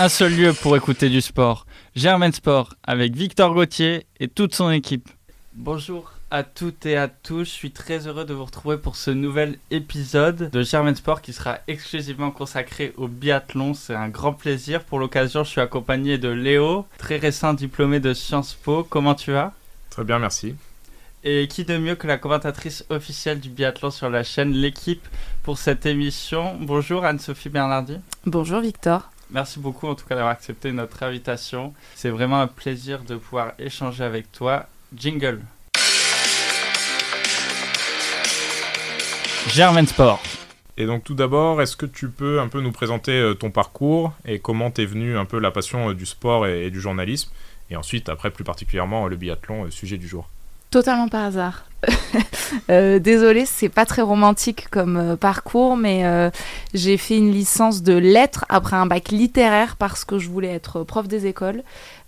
un seul lieu pour écouter du sport. Germain Sport avec Victor Gauthier et toute son équipe. Bonjour à toutes et à tous, je suis très heureux de vous retrouver pour ce nouvel épisode de Germain Sport qui sera exclusivement consacré au biathlon. C'est un grand plaisir. Pour l'occasion, je suis accompagné de Léo, très récent diplômé de Sciences Po. Comment tu vas? Très bien, merci. Et qui de mieux que la commentatrice officielle du biathlon sur la chaîne L'équipe pour cette émission? Bonjour Anne-Sophie Bernardi. Bonjour Victor. Merci beaucoup en tout cas d'avoir accepté notre invitation. C'est vraiment un plaisir de pouvoir échanger avec toi. Jingle. Germain Sport. Et donc tout d'abord, est-ce que tu peux un peu nous présenter euh, ton parcours et comment t'es venu un peu la passion euh, du sport et, du journalisme? Et ensuite, après plus particulièrement, le biathlon, euh, sujet du jour. Totalement par hasard. Euh, désolée, c'est pas très romantique comme euh, parcours, mais euh, j'ai fait une licence de lettres après un bac littéraire parce que je voulais être prof des écoles.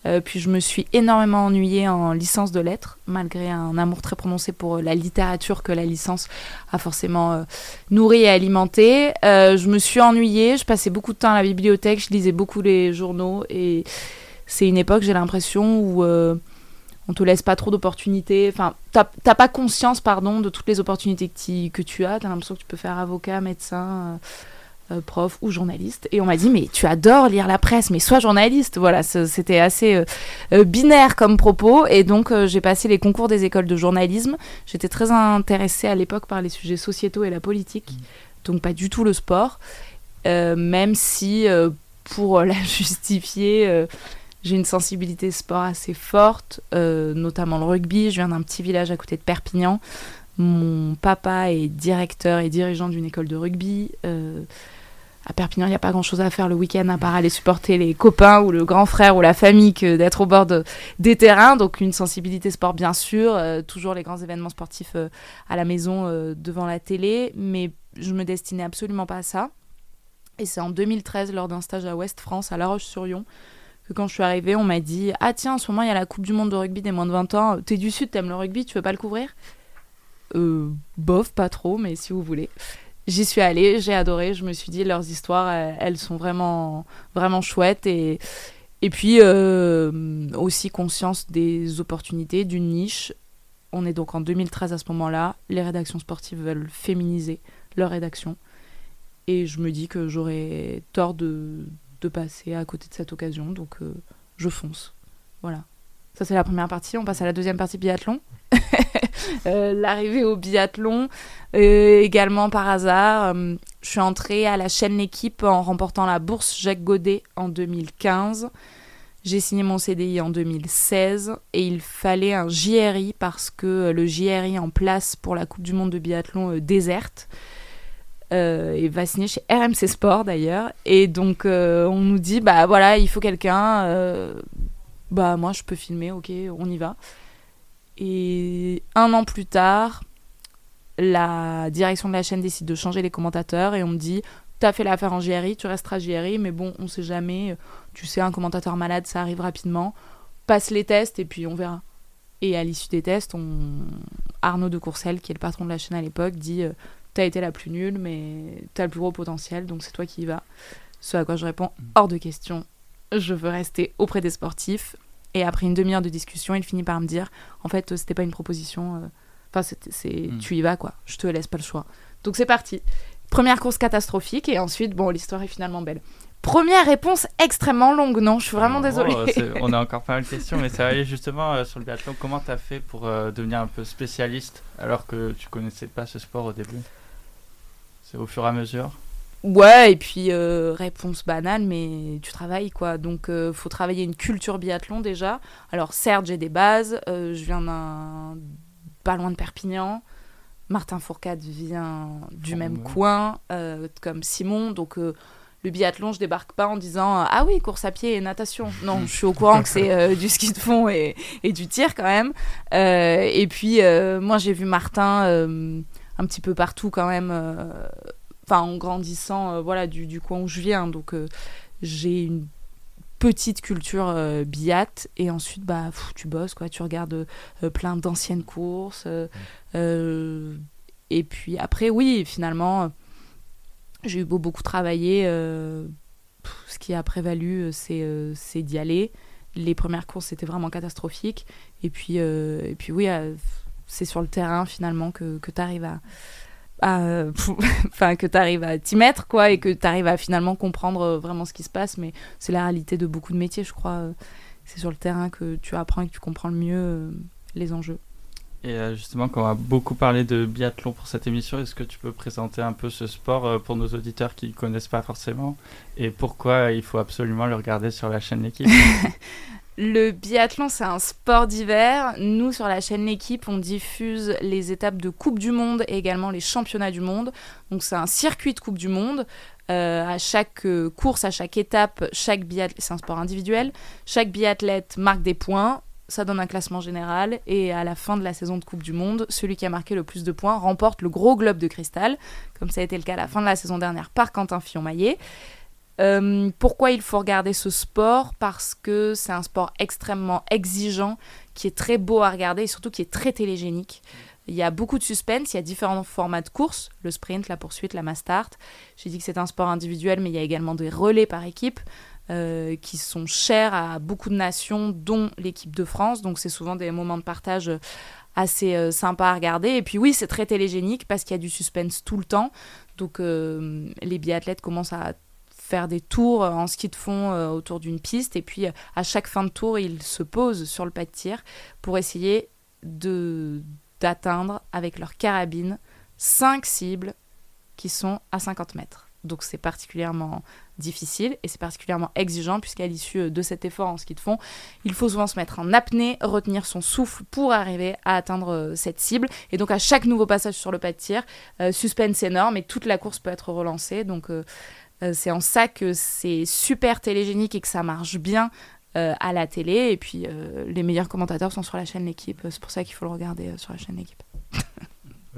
Euh, puis je me suis énormément ennuyée en licence de lettres, malgré un amour très prononcé pour euh, la littérature que la licence a forcément euh, nourri et alimenté. Euh, je me suis ennuyée, je passais beaucoup de temps à la bibliothèque, je lisais beaucoup les journaux et c'est une époque, j'ai l'impression, où euh, on te laisse pas trop d'opportunités. Enfin, t'as pas conscience, pardon, de toutes les opportunités que, tu- que tu as. T'as l'impression que tu peux faire avocat, médecin, euh, euh, prof ou journaliste. Et on m'a dit, mais tu adores lire la presse, mais sois journaliste. Voilà, c'était assez euh, binaire comme propos. Et donc, euh, j'ai passé les concours des écoles de journalisme. J'étais très intéressée à l'époque par les sujets sociétaux et la politique. Donc, pas du tout le sport. Même si, pour la justifier, j'ai une sensibilité sport assez forte, euh, notamment le rugby. Je viens d'un petit village à côté de Perpignan. Mon papa est directeur et dirigeant d'une école de rugby. Euh, à Perpignan, il n'y a pas grand-chose à faire le week-end à part aller supporter les copains ou le grand frère ou la famille que d'être au bord de- des terrains. Donc une sensibilité sport bien sûr, euh, toujours les grands événements sportifs euh, à la maison devant la télé, mais je me destinais absolument pas à ça. Et c'est en 2013, lors d'un stage à Ouest France, à La Roche-sur-Yon, quand je suis arrivée, on m'a dit Ah tiens, en ce moment, il y a la Coupe du Monde de rugby des moins de 20 ans. T'es du Sud, t'aimes le rugby, tu veux pas le couvrir? Euh, Bof, pas trop, mais si vous voulez. J'y suis allée, j'ai adoré. Je me suis dit, leurs histoires, elles, elles sont vraiment, vraiment chouettes. Et, et puis, euh, aussi conscience des opportunités, d'une niche. On est donc en 2013 à ce moment-là. Les rédactions sportives veulent féminiser leur rédaction. Et je me dis que j'aurais tort de, de passer à côté de cette occasion. Donc, euh, je fonce. Voilà. Ça, c'est la première partie. On passe à la deuxième partie biathlon. Euh, L'arrivée au biathlon, euh, également par hasard. je suis entrée à la chaîne L'équipe en remportant la bourse Jacques Godet en 2015. J'ai signé mon CDI en 2016 et il fallait un JRI parce que le JRI en place pour la Coupe du Monde de biathlon déserte. Euh, et va signer chez RMC Sport d'ailleurs. Et donc euh, on nous dit bah voilà, il faut quelqu'un. euh, bah moi je peux filmer, ok, on y va. Et un an plus tard, la direction de la chaîne décide de changer les commentateurs et on me dit T'as fait l'affaire en JRI, tu resteras JRI, mais bon, on sait jamais. Tu sais, un commentateur malade, ça arrive rapidement. Passe les tests et puis on verra. Et à l'issue des tests, on... Arnaud de Courcelles, qui est le patron de la chaîne à l'époque, dit euh, T'as été la plus nulle, mais t'as le plus gros potentiel, donc c'est toi qui y vas. Ce à quoi je réponds Hors de question. Je veux rester auprès des sportifs. Et après une demi-heure de discussion, il finit par me dire En fait, euh, c'était pas une proposition. euh, Enfin, c'est, c'est- Mm. tu y vas, quoi. Je te laisse pas le choix. Donc c'est parti. Première course catastrophique, et ensuite, bon, l'histoire est finalement belle. Première réponse extrêmement longue, non Je suis vraiment désolée. c'est- on a encore pas mal de questions, mais ça aller justement euh, sur le biathlon. Comment tu as fait pour euh, devenir un peu spécialiste alors que tu connaissais pas ce sport au début? C'est au fur et à mesure Ouais, et puis euh, réponse banale, mais tu travailles quoi. Donc euh, faut travailler une culture biathlon déjà. Alors certes, j'ai des bases. euh, je viens d'un pas loin de Perpignan. Martin Fourcade vient du même ouais. coin, comme Simon. Donc le biathlon, je débarque pas en disant ah oui course à pied et natation. Non, je suis au courant que c'est euh, du ski de fond et, et du tir quand même. Euh, et puis euh, moi j'ai vu Martin un petit peu partout quand même. euh, enfin en grandissant euh, voilà du, du coin où je viens donc euh, j'ai une petite culture euh, biat et ensuite bah pff, tu bosses quoi tu regardes euh, plein d'anciennes courses euh, euh, et puis après oui finalement j'ai eu beau beaucoup travailler ce qui a prévalu, c'est c'est d'y aller. Les premières courses, c'était vraiment catastrophique. Et puis, et puis oui, c'est sur le terrain finalement que, que tu arrives à, enfin que tu arrives à t'y mettre quoi et que tu arrives à finalement comprendre vraiment ce qui se passe. Mais c'est la réalité de beaucoup de métiers je crois c'est sur le terrain que tu apprends et que tu comprends le mieux les enjeux. Et euh, justement, quand on a beaucoup parlé de biathlon pour cette émission, est-ce que tu peux présenter un peu ce sport euh, pour nos auditeurs qui ne connaissent pas forcément et pourquoi il faut absolument le regarder sur la chaîne L'équipe? Le biathlon, c'est un sport d'hiver. Nous, sur la chaîne L'équipe, on diffuse les étapes de Coupe du Monde et également les championnats du monde. Donc, c'est un circuit de Coupe du Monde. Euh, à chaque course, à chaque étape, chaque c'est un sport individuel. Chaque biathlète marque des points ça donne un classement général et à la fin de la saison de Coupe du Monde, celui qui a marqué le plus de points remporte le gros globe de cristal, comme ça a été le cas à la fin de la saison dernière par Quentin Fillon-Maillet. Euh, pourquoi il faut regarder ce sport? Parce que c'est un sport extrêmement exigeant, qui est très beau à regarder et surtout qui est très télégénique. Il y a beaucoup de suspense, il y a différents formats de course, le sprint, la poursuite, la mass start. J'ai dit que c'est un sport individuel, mais il y a également des relais par équipe. Euh, qui sont chers à beaucoup de nations, dont l'équipe de France. Donc c'est souvent des moments de partage assez euh, sympas à regarder. Et puis oui, c'est très télégénique parce qu'il y a du suspense tout le temps. Donc les biathlètes commencent à faire des tours en ski de fond autour d'une piste. Et puis à chaque fin de tour, ils se posent sur le pas de tir pour essayer de d'atteindre avec leur carabine cinq cibles qui sont à 50 mètres. Donc c'est particulièrement difficile et c'est particulièrement exigeant puisqu'à l'issue euh, de cet effort en ski de fond, il faut souvent se mettre en apnée, retenir son souffle pour arriver à atteindre euh, cette cible. Et donc à chaque nouveau passage sur le pas de tir, euh, suspense énorme et toute la course peut être relancée. Donc c'est en ça que c'est super télégénique et que ça marche bien à la télé. Et puis les meilleurs commentateurs sont sur la chaîne L'équipe. C'est pour ça qu'il faut le regarder sur la chaîne L'équipe.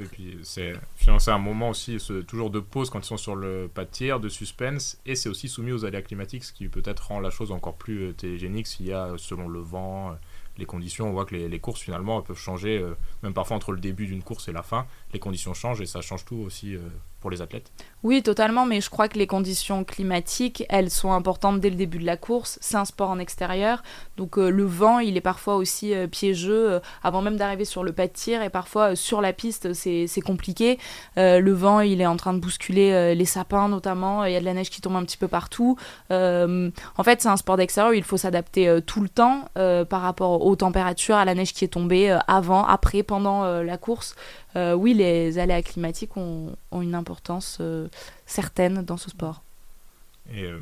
Et puis c'est financer un moment aussi toujours de pause quand ils sont sur le pas de tir, de suspense, et c'est aussi soumis aux aléas climatiques, ce qui peut-être rend la chose encore plus euh, télégénique s'il y a, selon le vent, euh, les conditions, on voit que les, courses finalement peuvent changer, euh, même parfois entre le début d'une course et la fin, les conditions changent et ça change tout aussi pour les athlètes. Oui, totalement, mais je crois que les conditions climatiques, elles sont importantes dès le début de la course. C'est un sport en extérieur, donc euh, le vent, il est parfois aussi euh, piégeux euh, avant même d'arriver sur le pas de tir, et parfois sur la piste, c'est compliqué. le vent, il est en train de bousculer les sapins notamment, il y a de la neige qui tombe un petit peu partout. en fait, c'est un sport d'extérieur il faut s'adapter tout le temps par rapport aux températures, à la neige qui est tombée avant, après, pendant la course. oui, les aléas climatiques ont, ont une importance certaine dans ce sport. Et euh,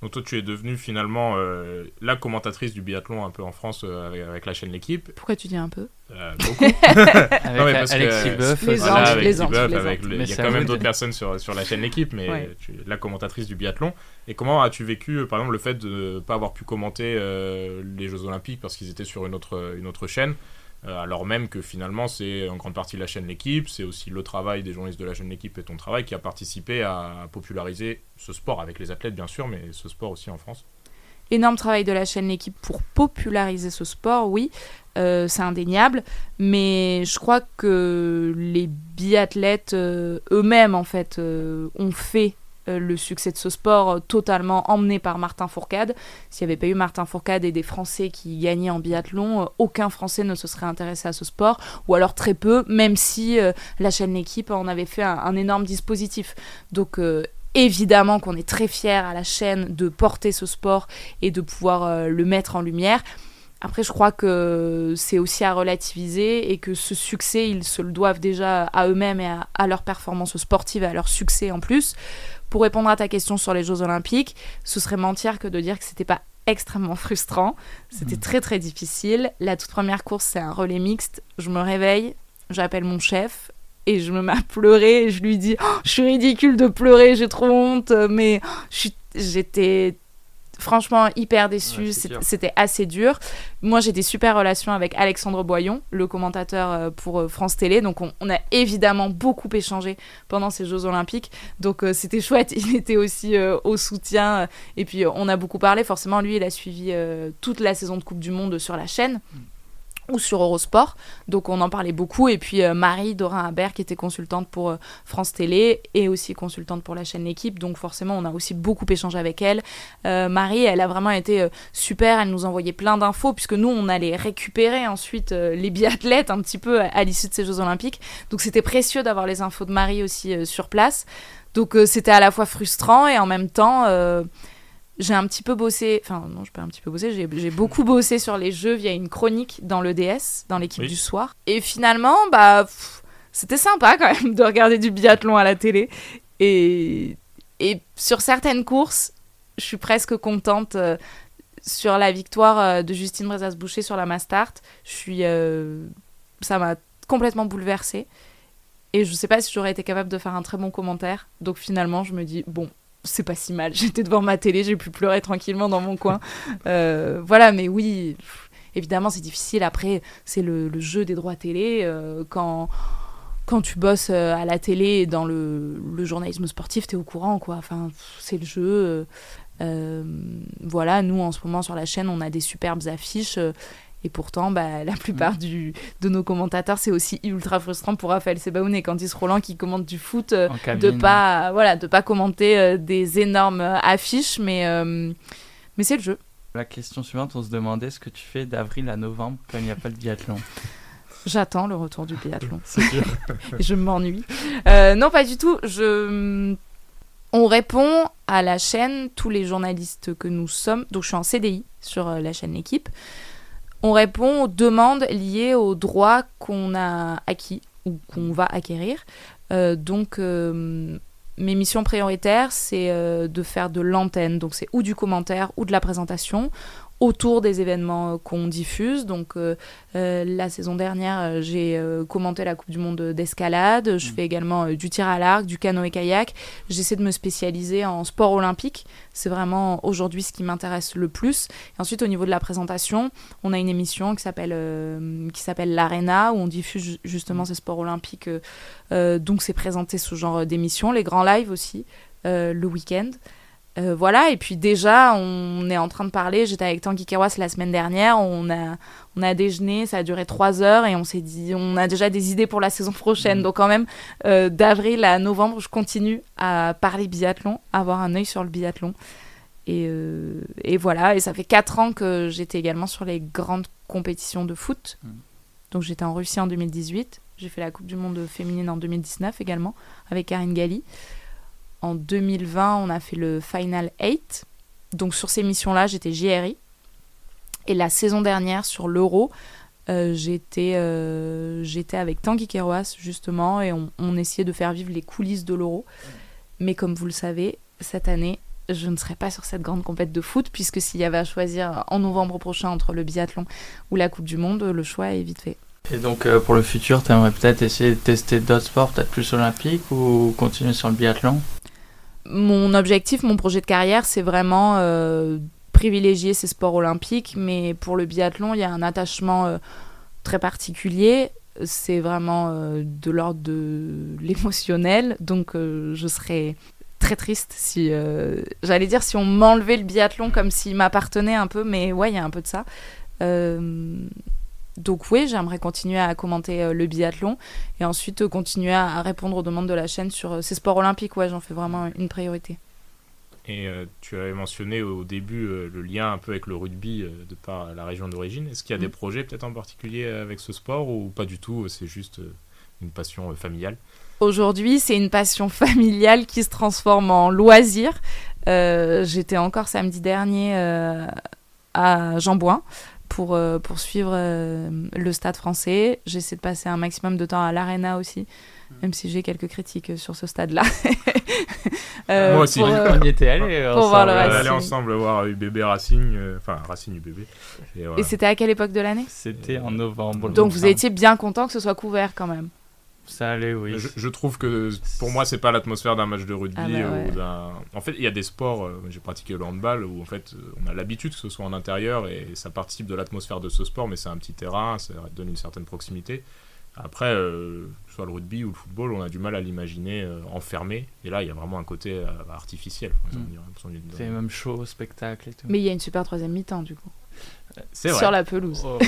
donc toi, tu es devenue finalement euh, la commentatrice du biathlon un peu en France euh, avec, la chaîne L'équipe. Pourquoi tu dis un peu? Beaucoup. avec Alexis Boeuf. Les voilà, les Il y a quand même d'autres personnes sur, sur la chaîne L'équipe, mais tu es la commentatrice du biathlon. Et comment as-tu vécu, par exemple, le fait de ne pas avoir pu commenter les Jeux Olympiques parce qu'ils étaient sur une autre, une autre chaîne? euh, alors même que finalement c'est en grande partie la chaîne L'équipe, c'est aussi le travail des journalistes de la chaîne L'équipe et ton travail qui a participé à populariser ce sport avec les athlètes bien sûr, mais ce sport aussi en France. Énorme travail de la chaîne L'équipe pour populariser ce sport, oui, euh, c'est indéniable, mais je crois que les biathlètes euh, eux-mêmes en fait ont fait euh, le succès de ce sport euh, totalement emmené par Martin Fourcade. S'il n'y avait pas eu Martin Fourcade et des Français qui gagnaient en biathlon, euh, aucun Français ne se serait intéressé à ce sport, ou alors très peu, même si la chaîne L'équipe en avait fait un, énorme dispositif. Donc évidemment qu'on est très fiers à la chaîne de porter ce sport et de pouvoir le mettre en lumière. Après, je crois que c'est aussi à relativiser et que ce succès, ils se le doivent déjà à eux-mêmes et à, à leur performance sportive et à leur succès en plus pour répondre à ta question sur les Jeux Olympiques, ce serait mentir que de dire que c'était pas extrêmement frustrant. C'était mm. très très difficile. La toute première course, c'est un relais mixte. Je me réveille, j'appelle mon chef et je me mets à pleurer et je lui dis oh, Je suis ridicule de pleurer, j'ai trop honte, mais oh, j'étais franchement hyper déçu, c'était assez dur. Moi j'ai des super relations avec Alexandre Boyon, le commentateur euh, pour euh, France Télé, donc on, a évidemment beaucoup échangé pendant ces Jeux Olympiques, donc euh, c'était chouette, il était aussi au soutien, et puis on a beaucoup parlé, forcément lui il a suivi toute la saison de Coupe du Monde sur la chaîne. Ou sur Eurosport. Donc on en parlait beaucoup. Et puis euh, Marie Dorin Habert, qui était consultante pour euh, France Télé et aussi consultante pour la chaîne L'équipe. Donc forcément, on a aussi beaucoup échangé avec elle. Euh, Marie, elle a vraiment été super. Elle nous envoyait plein d'infos, puisque nous, on allait récupérer ensuite les biathlètes un petit peu à, l'issue de ces Jeux Olympiques. Donc c'était précieux d'avoir les infos de Marie aussi sur place. Donc c'était à la fois frustrant et en même temps j'ai un petit peu bossé, enfin non, je peux un petit peu bosser, j'ai beaucoup bossé sur les jeux via une chronique dans l'EDS, dans l'équipe du soir. Et finalement, bah, c'était sympa quand même de regarder du biathlon à la télé. Et, et sur certaines courses, je suis presque contente. Euh, sur la victoire euh, de Justine Brezas-Boucher sur la Mastart, je suis, euh, ça m'a complètement bouleversée. Et je sais pas si j'aurais été capable de faire un très bon commentaire. Donc finalement, je me dis, bon, c'est pas si mal. J'étais devant ma télé, j'ai pu pleurer tranquillement dans mon coin. Euh, voilà, mais oui, évidemment, c'est difficile. Après, c'est le, jeu des droits télé. Euh, quand, quand tu bosses euh, à la télé et dans le, le journalisme sportif, t'es au courant, quoi. Enfin, c'est le jeu. voilà, nous, en ce moment, sur la chaîne, on a des superbes affiches. Et pourtant, bah, la plupart mm. du, de nos commentateurs, c'est aussi ultra frustrant pour Raphaël Sebaoun et Candice Roland qui commentent du foot, euh, de pas voilà, de pas commenter euh, des énormes euh, affiches, mais, mais c'est le jeu. La question suivante, on se demandait ce que tu fais d'avril à novembre quand il n'y a pas de biathlon. J'attends le retour du biathlon. je m'ennuie. non, pas du tout. Je... On répond à la chaîne, tous les journalistes que nous sommes. Donc, je suis en CDI sur la chaîne L'équipe on répond aux demandes liées aux droits qu'on a acquis ou qu'on va acquérir. Euh, donc, euh, mes missions prioritaires, c'est euh, de faire de l'antenne, donc c'est ou du commentaire ou de la présentation autour des événements euh, qu'on diffuse. Donc euh, euh, la saison dernière, j'ai commenté la Coupe du Monde d'escalade. Je mm. fais également du tir à l'arc, du canoë-kayak. J'essaie de me spécialiser en sport olympique. C'est vraiment aujourd'hui ce qui m'intéresse le plus. Et ensuite, au niveau de la présentation, on a une émission qui s'appelle qui s'appelle l'Arena où on diffuse justement mm. ces sports olympiques. donc c'est présenté ce genre d'émission, les grands lives aussi le week-end. Euh, voilà, et puis déjà, on est en train de parler. J'étais avec Tanguy Kerouas la semaine dernière. On a, on a déjeuné, ça a duré trois heures et on s'est dit, on a déjà des idées pour la saison prochaine. Mm. Donc, quand même, euh, d'avril à novembre, je continue à parler biathlon, à avoir un œil sur le biathlon. Et, euh, et voilà, et ça fait quatre ans que j'étais également sur les grandes compétitions de foot. Mm. Donc, j'étais en Russie en 2018. J'ai fait la Coupe du Monde féminine en 2019 également, avec Karine Galli. En 2020, on a fait le Final 8. Donc sur ces missions-là, j'étais JRI. Et la saison dernière, sur l'Euro, euh, euh, j'étais avec Tanguy Kerouas, justement, et on, essayait de faire vivre les coulisses de l'Euro. Mais comme vous le savez, cette année, je ne serai pas sur cette grande compète de foot, puisque s'il y avait à choisir en novembre prochain entre le biathlon ou la Coupe du Monde, le choix est vite fait. Et donc euh, pour le futur, tu aimerais peut-être essayer de tester d'autres sports, peut-être plus olympiques, ou continuer sur le biathlon? Mon objectif, mon projet de carrière, c'est vraiment euh, privilégier ces sports olympiques, mais pour le biathlon, il y a un attachement euh, très particulier. C'est vraiment euh, de l'ordre de l'émotionnel, donc je serais très triste si, j'allais dire, si on m'enlevait le biathlon comme s'il m'appartenait un peu, mais ouais, il y a un peu de ça donc oui, j'aimerais continuer à commenter euh, le biathlon et ensuite euh, continuer à, répondre aux demandes de la chaîne sur euh, ces sports olympiques. Ouais, j'en fais vraiment une priorité. Et tu avais mentionné au début le lien un peu avec le rugby de par la région d'origine. Est-ce qu'il y a des mm. projets peut-être en particulier avec ce sport ou pas du tout C'est juste une passion familiale? Aujourd'hui, c'est une passion familiale qui se transforme en loisir. J'étais encore samedi dernier à Jambouin pour, euh, suivre euh, le stade français. J'essaie de passer un maximum de temps à l'Arena aussi, mm. même si j'ai quelques critiques sur ce stade-là. euh, Moi aussi, pour, on y était allé ensemble. Voir le Aller ensemble voir UBB Racing, euh, enfin Racing UBB. Et, et c'était à quelle époque de l'année? C'était en novembre. Donc vous étiez bien content que ce soit couvert quand même ça allait, oui. Je, trouve que pour moi, c'est pas l'atmosphère d'un match de rugby. Ah bah ou d'un... En fait, il y a des sports, euh, j'ai pratiqué le handball, où en fait, euh, on a l'habitude que ce soit en intérieur et ça participe de l'atmosphère de ce sport, mais c'est un petit terrain, ça donne une certaine proximité. Après, euh, soit le rugby ou le football, on a du mal à l'imaginer enfermé. Et là, il y a vraiment un côté artificiel. Mm. C'est même chaud, spectacle et tout. Mais il y a une super troisième mi-temps, du coup. Sur la pelouse. Oh.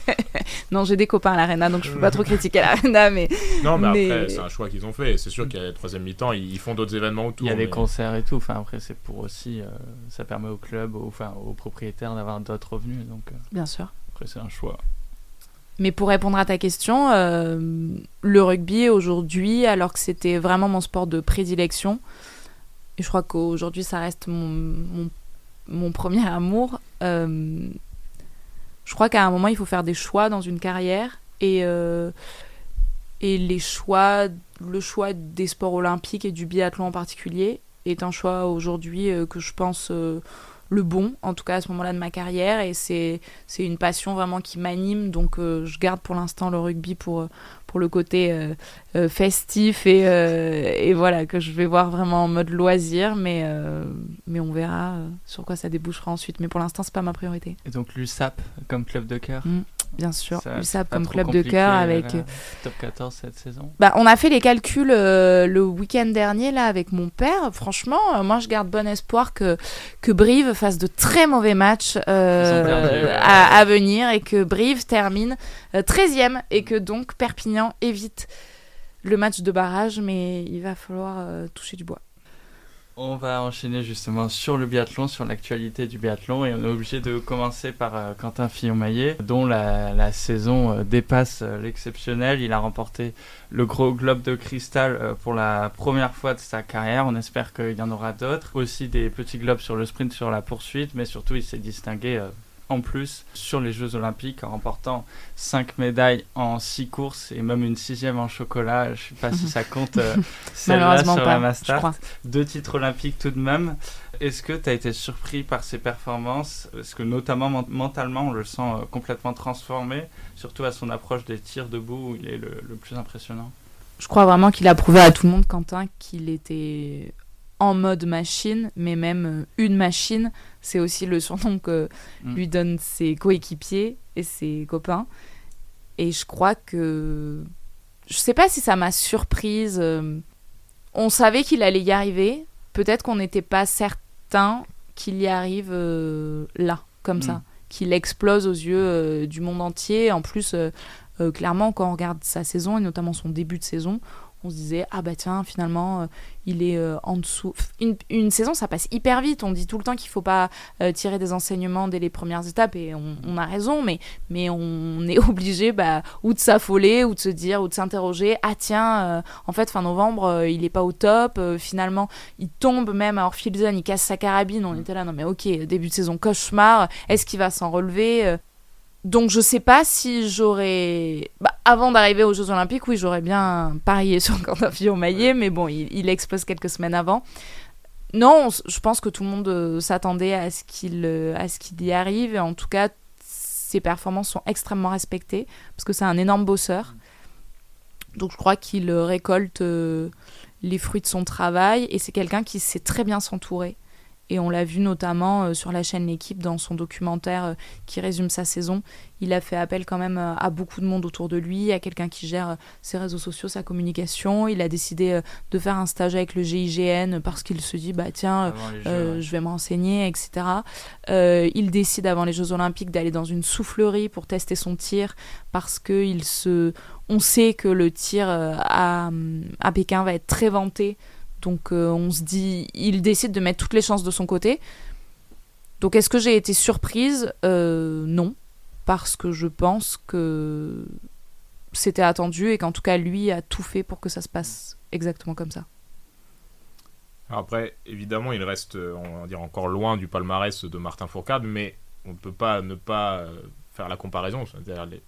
non, j'ai des copains à l'arena, donc je peux pas trop critiquer l'arena, mais. Non, mais, après, c'est un choix qu'ils ont fait. C'est sûr qu'il y a le troisième mi-temps, ils font d'autres événements autour. Il y a des concerts et tout. Enfin, après, c'est pour aussi. Euh, ça permet au club, enfin, aux propriétaires d'avoir d'autres revenus. Donc, euh, Bien sûr. Après, c'est un choix. Mais pour répondre à ta question, euh, le rugby aujourd'hui, alors que c'était vraiment mon sport de prédilection, et je crois qu'aujourd'hui ça reste mon, mon, mon premier amour, euh, je crois qu'à un moment, il faut faire des choix dans une carrière. Et, euh, et les choix, le choix des sports olympiques et du biathlon en particulier est un choix aujourd'hui euh, que je pense le bon, en tout cas à ce moment-là de ma carrière. Et c'est une passion vraiment qui m'anime. Donc je garde pour l'instant le rugby pour, pour le côté euh, euh, festif et, euh, et, voilà, que je vais voir vraiment en mode loisir, mais, mais on verra sur quoi ça débouchera ensuite. Mais pour l'instant, c'est pas ma priorité. Et donc l'USAP comme club de cœur mmh, Bien sûr, l'USAP comme club de cœur avec. top 14 cette saison bah, On a fait les calculs le week-end dernier là avec mon père. Franchement, moi je garde bon espoir que, que Brive fasse de très mauvais matchs à, à, venir et que Brive termine 13e et que donc Perpignan évite le match de barrage, mais il va falloir euh, toucher du bois. On va enchaîner justement sur le biathlon, sur l'actualité du biathlon, et on est obligé de commencer par euh, Quentin Fillon-Maillet, dont la, saison euh, dépasse l'exceptionnel. Il a remporté le gros globe de cristal pour la première fois de sa carrière. On espère qu'il y en aura d'autres. Aussi des petits globes sur le sprint, sur la poursuite, mais surtout il s'est distingué en plus sur les Jeux Olympiques en remportant 5 médailles en 6 courses et même une sixième en chocolat. Je ne sais pas si ça compte euh, celle-là sur la Master. Deux titres olympiques tout de même. Est-ce que tu as été surpris par ses performances? Est-ce que notamment mentalement on le sent euh, complètement transformé, surtout à son approche des tirs debout où il est le, le plus impressionnant Je crois vraiment qu'il a prouvé à tout le monde, Quentin, qu'il était en mode machine, mais même euh, une machine, c'est aussi le surnom que mm. lui donnent ses coéquipiers et ses copains. Et je crois que. Je sais pas si ça m'a surprise. Euh, on savait qu'il allait y arriver. Peut-être qu'on n'était pas certain qu'il y arrive euh, là, comme ça. Mm. Qu'il explose aux yeux du monde entier. En plus, clairement, quand on regarde sa saison, et notamment son début de saison, on se disait ah bah tiens finalement euh, il est euh, en dessous. Une, saison ça passe hyper vite. On dit tout le temps qu'il faut pas euh, tirer des enseignements dès les premières étapes et on, a raison mais mais on est obligé bah ou de s'affoler ou de se dire ou de s'interroger ah tiens en fait fin novembre il est pas au top finalement il tombe même à Orphilzone il casse sa carabine on était là non mais ok début de saison cauchemar est-ce qu'il va s'en relever donc je sais pas si j'aurais. Bah, avant d'arriver aux Jeux Olympiques, oui, j'aurais bien parié sur Quentin Fillon-Maillet, mais bon, il, il, explose quelques semaines avant. Non, je pense que tout le monde euh, s'attendait à ce qu'il euh, à ce qu'il y arrive. Et en tout cas, ses performances sont extrêmement respectées parce que c'est un énorme bosseur. Donc je crois qu'il récolte euh, les fruits de son travail et c'est quelqu'un qui sait très bien s'entourer. Et on l'a vu notamment euh, sur la chaîne L'équipe dans son documentaire euh, qui résume sa saison. Il a fait appel quand même euh, à beaucoup de monde autour de lui, à quelqu'un qui gère ses réseaux sociaux, sa communication. Il a décidé de faire un stage avec le GIGN parce qu'il se dit bah tiens, je vais me renseigner, etc. il décide avant les Jeux Olympiques d'aller dans une soufflerie pour tester son tir parce que il se, on sait que le tir à, à Pékin va être très vanté donc euh, on se dit, il décide de mettre toutes les chances de son côté. Donc est-ce que j'ai été surprise? Euh, Non, parce que je pense que c'était attendu et qu'en tout cas lui a tout fait pour que ça se passe exactement comme ça. Après, évidemment, il reste, on va dire, encore loin du palmarès de Martin Fourcade, mais on ne peut pas ne pas faire la comparaison.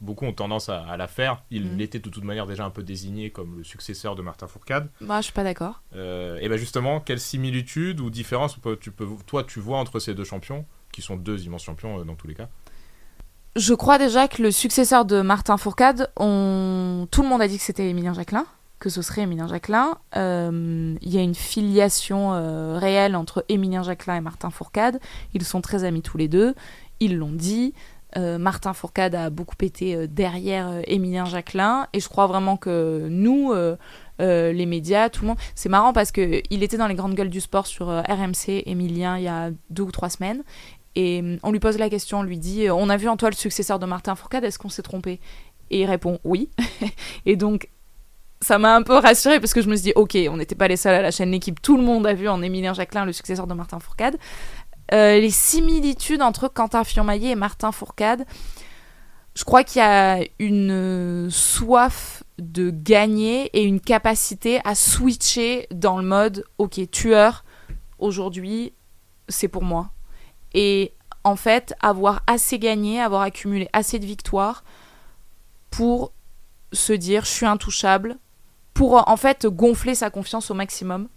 Beaucoup ont tendance à, la faire. Il mhm. était de toute manière déjà un peu désigné comme le successeur de Martin Fourcade. Moi, je suis pas d'accord. Euh, et bien justement, quelle similitude ou différence tu peux, toi tu vois entre ces deux champions, qui sont deux immenses champions euh, dans tous les cas? Je crois déjà que le successeur de Martin Fourcade, on... tout le monde a dit que c'était Émilien Jacquelin que ce serait Émilien Jacquelin. Euh, il y a une filiation réelle entre Émilien Jacquelin et Martin Fourcade. Ils sont très amis tous les deux. Ils l'ont dit. Euh, Martin Fourcade a beaucoup été euh, derrière euh, Émilien Jacquelin et je crois vraiment que nous, les médias, tout le monde, c'est marrant parce que il était dans les grandes gueules du sport sur RMC Émilien il y a deux ou trois semaines Et hum, on lui pose la question, on lui dit On a vu en toi le successeur de Martin Fourcade, est-ce qu'on s'est trompé? Et il répond Oui. et donc, ça m'a un peu rassurée parce que je me suis dit Ok, on n'était pas les seuls à la chaîne L'équipe, tout le monde a vu en Émilien Jacquelin le successeur de Martin Fourcade. Euh, les similitudes entre Quentin Fillon-Maillet et Martin Fourcade, je crois qu'il y a une soif de gagner et une capacité à switcher dans le mode ok tueur aujourd'hui c'est pour moi. Et en fait avoir assez gagné avoir accumulé assez de victoires pour se dire je suis intouchable pour en fait gonfler sa confiance au maximum.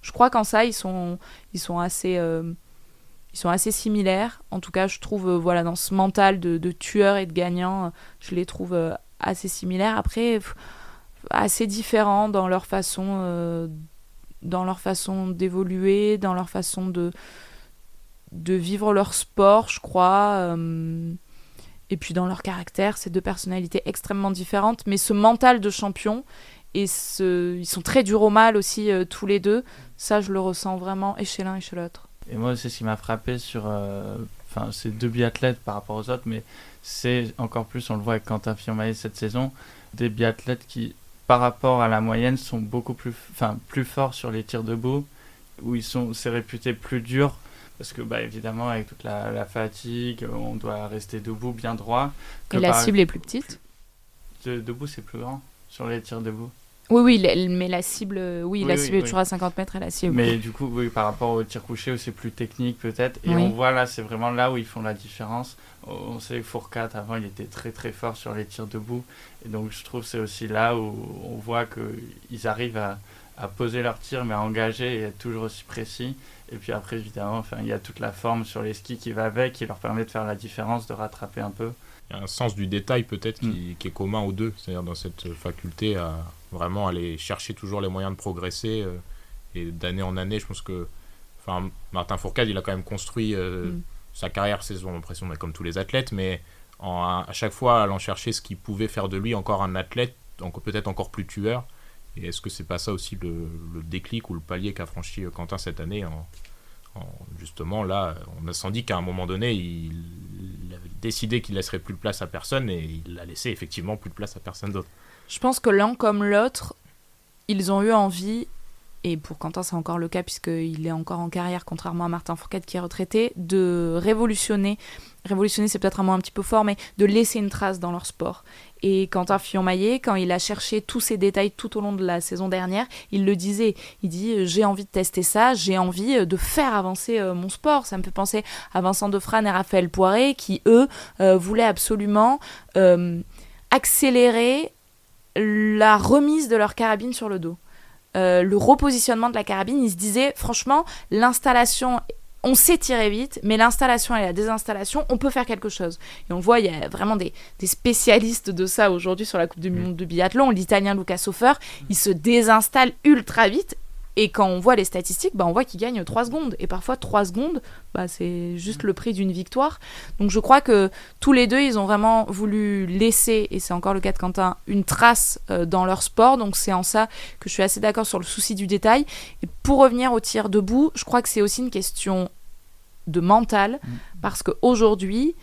Je crois qu'en ça ils sont ils sont assez euh, ils sont assez similaires en tout cas je trouve euh, voilà dans ce mental de, de, tueur et de gagnant je les trouve euh, assez similaires après assez différents dans leur façon, euh, dans leur façon d'évoluer, dans leur façon de, de vivre leur sport, je crois. Euh, et puis dans leur caractère, ces deux personnalités extrêmement différentes, mais ce mental de champion et ce, ils sont très durs au mal aussi euh, tous les deux. Ça, je le ressens vraiment et chez l'un et chez l'autre. Et moi, c'est ce qui m'a frappé sur enfin ces deux biathlètes par rapport aux autres, mais c'est encore plus, on le voit avec Quentin Fillon-Maillet cette saison, des biathlètes qui par rapport à la moyenne, sont beaucoup plus, enfin, plus forts sur les tirs debout, où ils sont, c'est réputé plus dur, parce que, bah, évidemment, avec toute la, fatigue, on doit rester debout, bien droit. Et la cible est plus petite Debout, c'est plus grand, sur les tirs debout. Oui, oui, mais la cible, euh, oui, la cible est toujours à 50 mètres et la cible. Mais du coup, oui, par rapport au tir couché, où c'est plus technique peut-être. Et on voit là, c'est vraiment là où ils font la différence. On sait que Fourcade, avant, il était très très fort sur les tirs debout. Et donc, je trouve c'est aussi là où on voit qu'ils arrivent à, à, poser leur tir, mais à engager et être toujours aussi précis. Et puis après, évidemment, enfin, il y a toute la forme sur les skis qui va avec, qui leur permet de faire la différence, de rattraper un peu. Il y a un sens du détail peut-être qui, mm. qui, est commun aux deux, c'est-à-dire dans cette faculté à vraiment aller chercher toujours les moyens de progresser euh, et d'année en année. Je pense que enfin, Martin Fourcade, il a quand même construit euh, mm. sa carrière, c'est son impression, comme tous les athlètes, mais en, à chaque fois allant chercher ce qui pouvait faire de lui encore un athlète, donc peut-être encore plus tueur. Et est-ce que c'est pas ça aussi le, déclic ou le palier qu'a franchi Quentin cette année en, justement là, on a senti qu'à un moment donné, il, il avait décidé qu'il laisserait plus de place à personne et il a laissé effectivement plus de place à personne d'autre. Je pense que l'un comme l'autre, ils ont eu envie, et pour Quentin c'est encore le cas puisqu'il est encore en carrière, contrairement à Martin Fourcade qui est retraité, de révolutionner, révolutionner c'est peut-être un mot un petit peu fort, mais de laisser une trace dans leur sport. Et Quentin Fillon-Maillet, quand il a cherché tous ces détails tout au long de la saison dernière, il le disait. Il dit euh, J'ai envie de tester ça, j'ai envie euh, de faire avancer euh, mon sport. Ça me fait penser à Vincent Defrane et Raphaël Poiré qui, eux, voulaient absolument accélérer la remise de leur carabine sur le dos. Le repositionnement de la carabine, ils se disaient, franchement, l'installation, on sait tirer vite, mais l'installation et la désinstallation, on peut faire quelque chose. Et on voit, il y a vraiment des, des spécialistes de ça aujourd'hui sur la Coupe du mm. Monde de biathlon. L'italien Luca Sofer, il se désinstalle ultra vite et quand on voit les statistiques, bah, on voit qu'il gagne 3 secondes. Et parfois, 3 secondes, bah, c'est juste le prix d'une victoire. Donc je crois que tous les deux, ils ont vraiment voulu laisser, et c'est encore le cas de Quentin, une trace euh, dans leur sport. Donc c'est en ça que je suis assez d'accord sur le souci du détail. Et pour revenir au tir debout, je crois que c'est aussi une question de mental. Mm. Parce qu'aujourd'hui,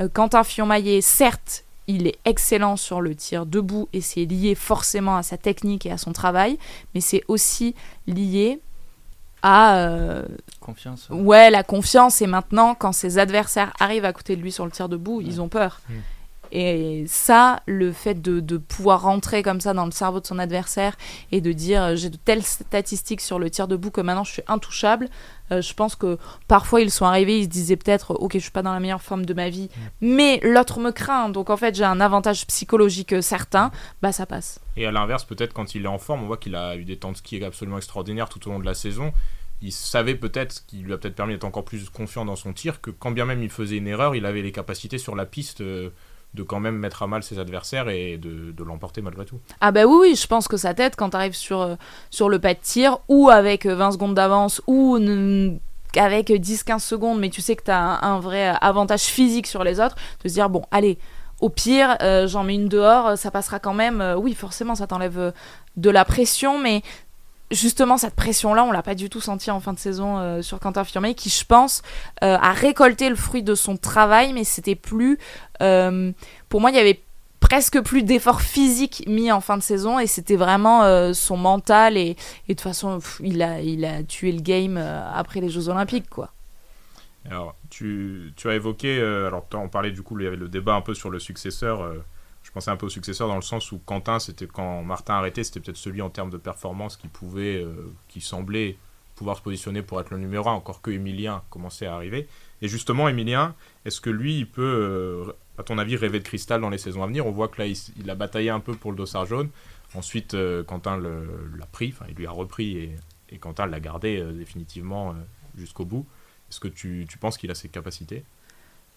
euh, Quentin Fillon-Maillet, certes, il est excellent sur le tir debout et c'est lié forcément à sa technique et à son travail, mais c'est aussi lié à euh, confiance. Ouais. la confiance et maintenant quand ses adversaires arrivent à côté de lui sur le tir debout, ils ont peur. Mm. Et ça, le fait de, pouvoir rentrer comme ça dans le cerveau de son adversaire et de dire euh, j'ai de telles statistiques sur le tir debout que maintenant je suis intouchable, euh, je pense que parfois ils sont arrivés, ils se disaient peut-être ok je suis pas dans la meilleure forme de ma vie, mais l'autre me craint, donc en fait j'ai un avantage psychologique certain, bah ça passe. Et à l'inverse, peut-être quand il est en forme, on voit qu'il a eu des temps de ski absolument extraordinaires tout au long de la saison. Il savait peut-être, qu'il lui a peut-être permis d'être encore plus confiant dans son tir, que quand bien même il faisait une erreur, il avait les capacités sur la piste euh, de quand même mettre à mal ses adversaires et de, l'emporter malgré tout. Ah bah oui, je pense que ça t'aide quand tu arrives sur, euh, sur le pas de tir ou avec 20 euh, secondes d'avance ou avec 10-15 secondes, mais tu sais que tu as un, vrai avantage physique sur les autres, de se dire, bon, allez, au pire, euh, j'en mets une dehors, ça passera quand même. oui, forcément, ça t'enlève de la pression, mais justement cette pression-là, on l'a pas du tout senti en fin de saison sur Quentin Firmé, qui je pense a récolté le fruit de son travail, mais c'était plus, pour moi, il y avait presque plus d'efforts physiques mis en fin de saison et c'était vraiment euh, son mental et, de toute façon il, a, il a tué le game euh, après les Jeux Olympiques quoi. Alors tu, tu as évoqué, euh, alors on parlait du coup, il y avait le débat un peu sur le successeur, je pensais un peu au successeur dans le sens où Quentin c'était quand Martin arrêté c'était peut-être celui en termes de performance qui pouvait, qui semblait pouvoir se positionner pour être le numéro 1 encore que Emilien commençait à arriver. Et justement Emilien, est-ce que lui il peut à ton avis, rêver de cristal dans les saisons à venir? On voit que là, il, a bataillé un peu pour le dossard jaune. Ensuite, euh, Quentin l'a pris, enfin, il lui a repris et, Quentin l'a gardé euh, définitivement euh, jusqu'au bout. Est-ce que tu, penses qu'il a ses capacités?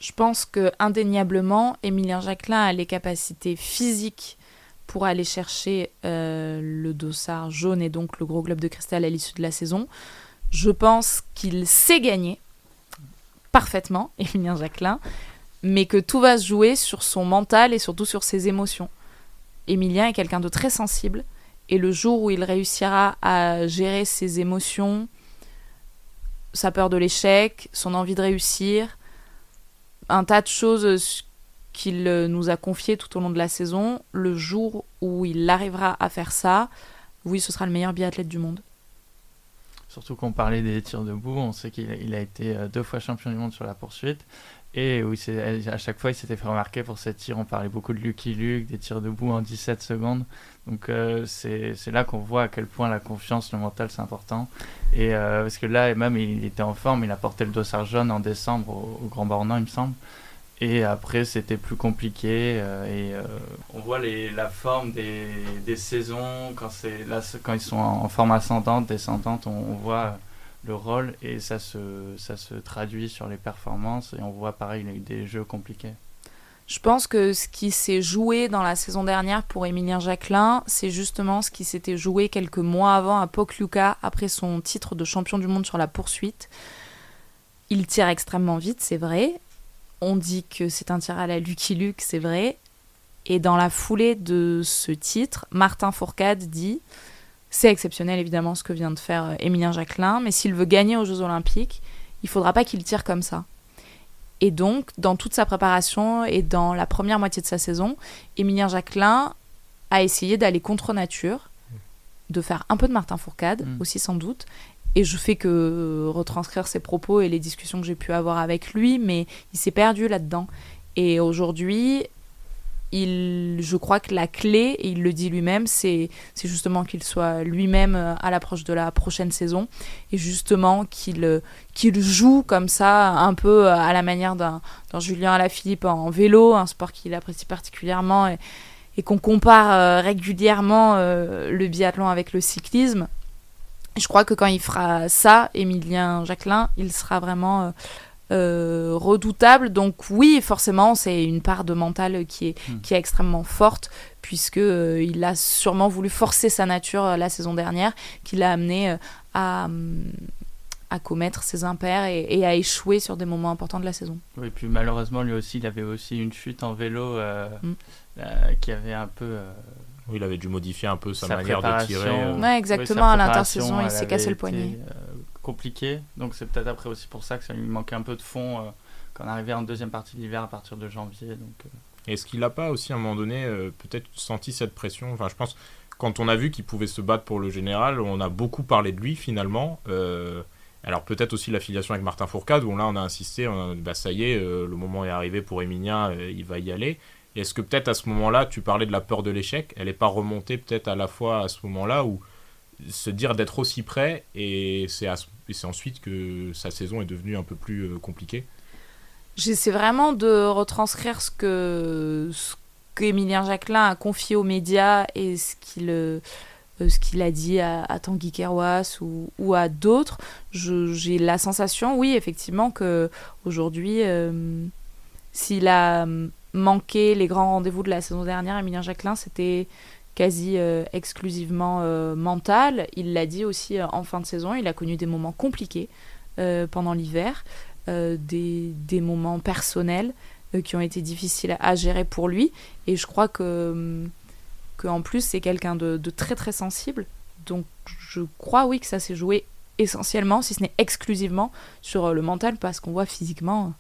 Je pense que indéniablement, Emilien Jacquelin a les capacités physiques pour aller chercher le dossard jaune et donc le gros globe de cristal à l'issue de la saison. Je pense qu'il sait gagner parfaitement, Emilien Jacquelin mais que tout va se jouer sur son mental et surtout sur ses émotions. Emilien est quelqu'un de très sensible, et le jour où il réussira à gérer ses émotions, sa peur de l'échec, son envie de réussir, un tas de choses qu'il nous a confiées tout au long de la saison, le jour où il arrivera à faire ça, oui, ce sera le meilleur biathlète du monde. Surtout qu'on parlait des tirs debout, on sait qu'il a été euh, deux fois champion du monde sur la poursuite. Et oui, à chaque fois, il s'était fait remarquer pour ses tirs. On parlait beaucoup de Lucky Luke, des tirs debout en 17 secondes. Donc euh, c'est là qu'on voit à quel point la confiance, le mental, c'est important. Et euh, parce que là, même, il était en forme. Il a porté le dossard jaune en décembre au, Grand Bornand, il me semble. Et après, c'était plus compliqué. Euh, et on voit les, la forme des, des saisons quand, là, quand ils sont en, forme ascendante, descendante. on voit le rôle et ça se, ça se traduit sur les performances et on voit pareil, des jeux compliqués. Je pense que ce qui s'est joué dans la saison dernière pour Emilien Jacquelin, c'est justement ce qui s'était joué quelques mois avant à Pokljuka après son titre de champion du monde sur la poursuite. Il tire extrêmement vite, c'est vrai. On dit que c'est un tir à la Lucky Luke, c'est vrai. Et dans la foulée de ce titre, Martin Fourcade dit c'est exceptionnel évidemment ce que vient de faire euh, Émilien Jacquelin, mais s'il veut gagner aux Jeux Olympiques, il faudra pas qu'il tire comme ça. Et donc, dans toute sa préparation et dans la première moitié de sa saison, Émilien Jacquelin a essayé d'aller contre nature, de faire un peu de Martin Fourcade mm. aussi sans doute. Et je fais que euh, retranscrire ses propos et les discussions que j'ai pu avoir avec lui, mais il s'est perdu là-dedans. Et aujourd'hui, je crois que la clé, et il le dit lui-même, c'est justement qu'il soit lui-même euh, à l'approche de la prochaine saison et justement qu'il euh, joue comme ça, un peu euh, à la manière d'un Julien Alaphilippe en vélo, un sport qu'il apprécie particulièrement et, et qu'on compare régulièrement le biathlon avec le cyclisme. Je crois que quand il fera ça, Émilien Jacquelin, il sera vraiment euh, redoutable. Donc oui, forcément, c'est une part de mental qui est, hmm. qui est extrêmement forte, puisque euh, il a sûrement voulu forcer sa nature euh, la saison dernière, qui l'a amené à, à commettre ses impairs et, à échouer sur des moments importants de la saison. Oui, et puis malheureusement, lui aussi, il avait aussi une chute en vélo hmm. qui avait un peu... Oui, il avait dû modifier un peu sa, manière de tirer. Ouais, exactement, à l'intersaison, il s'est cassé le poignet compliqué. Donc c'est peut-être après aussi pour ça que ça lui manquait un peu de fond euh, quand on arrivait en deuxième partie de l'hiver à partir de janvier. Donc, euh. Est-ce qu'il n'a pas aussi à un moment donné euh, peut-être senti cette pression? Enfin, je pense quand on a vu qu'il pouvait se battre pour le général, on a beaucoup parlé de lui finalement. alors peut-être aussi l'affiliation avec Martin Fourcade, où là on a insisté, on bah, ça y est, le moment est arrivé pour Emilien, il va y aller. Est-ce que peut-être à ce moment-là, tu parlais de la peur de l'échec, elle n'est pas remontée peut-être à la fois à ce moment-là où se dire d'être aussi près et c'est ensuite que sa saison est devenue un peu plus euh, compliquée J'essaie vraiment de retranscrire ce que ce qu'Emilien Jacquelin a confié aux médias et ce qu'il euh, ce qu'il a dit à, Tanguy Kerouas ou, à d'autres. J'ai la sensation, oui, effectivement, que aujourd'hui, euh, s'il a manqué les grands rendez-vous de la saison dernière, Emilien Jacquelin, c'était quasi euh, exclusivement euh, mental. Il l'a dit aussi euh, en fin de saison, il a connu des moments compliqués pendant l'hiver, des, des, moments personnels qui ont été difficiles à, gérer pour lui. Et je crois que, que en plus, c'est quelqu'un de, de, très très sensible. donc je crois oui que ça s'est joué essentiellement, si ce n'est exclusivement, sur le mental parce qu'on voit physiquement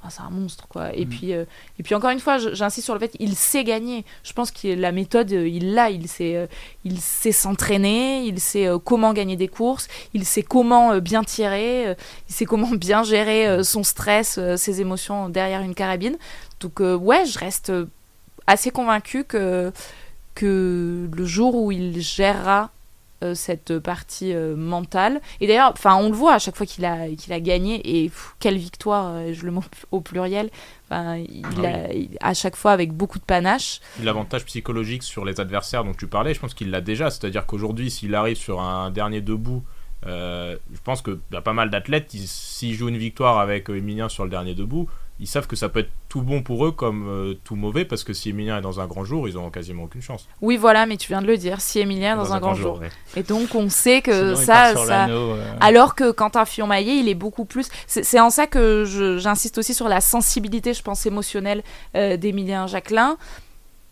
ah, c'est un monstre quoi. Et mm. puis euh, et puis encore une fois j'insiste sur le fait qu'il sait gagner. Je pense que la méthode euh, il l'a. Il sait euh, il sait s'entraîner il sait comment gagner des courses il sait comment bien tirer il sait comment bien gérer son stress ses émotions derrière une carabine. Donc ouais je reste assez convaincu que que le jour où il gérera cette partie euh, mentale. Et d'ailleurs, enfin, on le voit à chaque fois qu'il a, qu'il a gagné, et quelle victoire, euh, je le mets au pluriel. il ah a, à chaque fois avec beaucoup de panache. L'avantage psychologique sur les adversaires dont tu parlais, je pense qu'il l'a déjà. C'est-à-dire qu'aujourd'hui, s'il arrive sur un dernier debout, je pense qu'il y a pas mal d'athlètes, s'ils jouent une victoire avec Emilien sur le dernier debout, ils savent que ça peut être tout bon pour eux comme euh, tout mauvais parce que si Emilien est dans un grand jour, ils n'ont quasiment aucune chance. Oui, voilà, mais tu viens de le dire, si Emilien est dans, un, grand, jour. Et donc on sait que ça, ça... Euh. alors que Quentin Fillon-Maillet, il est beaucoup plus. C'est en ça que j'insiste aussi sur la sensibilité, je pense, émotionnelle euh, d'Emilien Jacquelin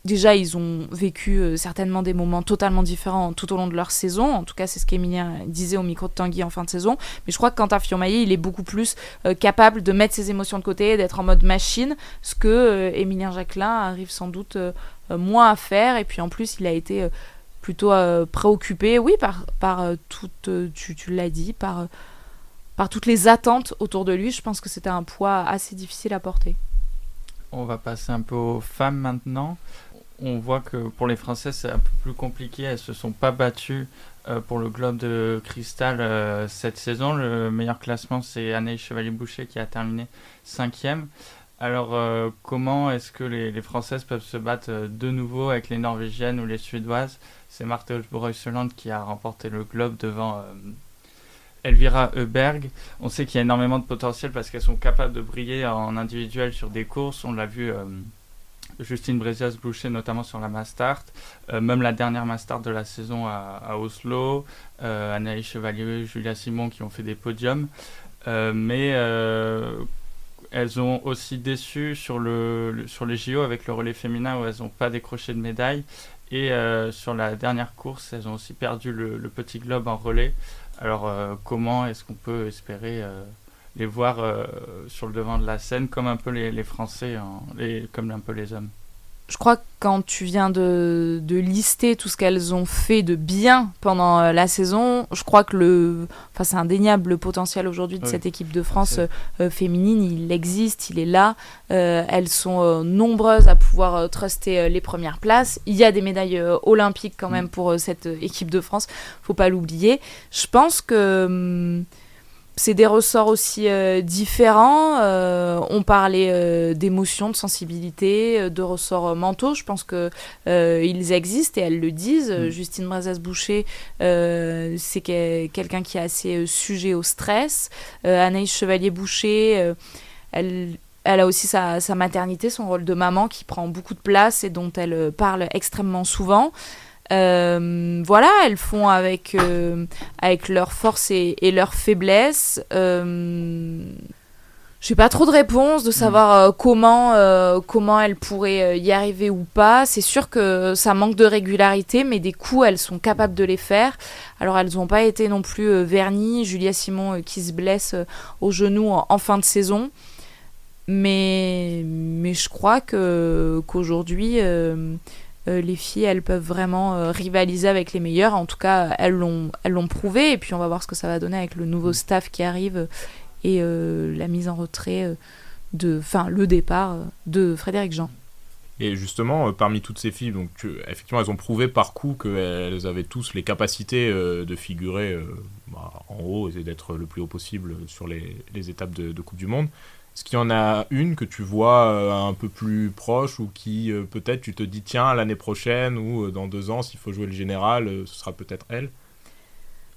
déjà, ils ont vécu euh, certainement des moments totalement différents tout au long de leur saison. En tout cas, c'est ce qu'Emilien disait au micro de Tanguy en fin de saison. Mais je crois que Quentin Fillon-Maillet, il est beaucoup plus euh, capable de mettre ses émotions de côté, d'être en mode machine, ce que euh, Emilien Jacquelin arrive sans doute moins à faire. Et puis en plus, il a été plutôt préoccupé, oui, par, par tu, tu l'as dit, par, par toutes les attentes autour de lui. Je pense que c'était un poids assez difficile à porter. On va passer un peu aux femmes maintenant on voit que pour les Français, c'est un peu plus compliqué. Elles se sont pas battues euh, pour le Globe de Cristal euh, cette saison. Le meilleur classement, c'est Anaïs Chevalier-Boucher qui a terminé cinquième. Alors, euh, comment est-ce que les, Françaises peuvent se battre de nouveau avec les Norvégiennes ou les Suédoises? C'est Marthe Osborøy-Söland qui a remporté le Globe devant Elvira Heuberg. On sait qu'il y a énormément de potentiel parce qu'elles sont capables de briller en individuel sur des courses. On l'a vu Justine Brezias-Boucher, notamment sur la Mastart, euh, même la dernière Mastart de la saison à, Oslo, euh, Anaïs Chevalier, Julia Simon qui ont fait des podiums. Euh, mais elles ont aussi déçu sur, le, sur les JO avec le relais féminin où elles n'ont pas décroché de médaille. Et sur la dernière course, elles ont aussi perdu le petit globe en relais. Alors comment est-ce qu'on peut espérer les voir euh, sur le devant de la scène comme un peu les, Français, comme un peu les hommes. Je crois que quand tu viens de, lister tout ce qu'elles ont fait de bien pendant euh, la saison, je crois que le, enfin, c'est indéniable le potentiel aujourd'hui de cette équipe de France euh, féminine. Il existe, il est là. elles sont nombreuses à pouvoir truster les premières places. Il y a des médailles olympiques quand mm. même pour cette équipe de France. Faut pas l'oublier. Je pense que hum, c'est des ressorts aussi euh, différents. Euh, on parlait euh, d'émotions, de sensibilité, de ressorts mentaux. Je pense que ils existent et elles le disent. Mm. Justine Brazas-Boucher, c'est quelqu'un qui est assez sujet au stress. Anaïs Chevalier-Boucher, elle, elle a aussi sa, sa, maternité, son rôle de maman qui prend beaucoup de place et dont elle parle extrêmement souvent. Euh, voilà, elles font avec, euh, avec leurs forces et, leurs faiblesses. Euh, j'ai pas trop de réponses de savoir mm. comment, comment elles pourraient y arriver ou pas. C'est sûr que ça manque de régularité, mais des coups, elles sont capables de les faire. Alors, elles n'ont pas été non plus vernies. Julia Simon qui se blesse au genou en, fin de saison. Mais, mais je crois qu'aujourd'hui euh, les filles, elles peuvent vraiment euh, rivaliser avec les meilleures. En tout cas, elles l'ont, elles l'ont prouvé. Et puis, on va voir ce que ça va donner avec le nouveau mm. staff qui arrive et euh, la mise en retrait de, enfin, le départ de Frédéric Jean. Et justement, parmi toutes ces filles, donc effectivement, elles ont prouvé par coup qu'elles avaient tous les capacités de figurer bah, en haut et d'être le plus haut possible sur les, étapes de, Coupe du Monde. Est-ce qu'il y en a une que tu vois euh, un peu plus proche ou qui euh, peut-être tu te dis tiens l'année prochaine ou euh, dans deux ans s'il faut jouer le général ce sera peut-être elle?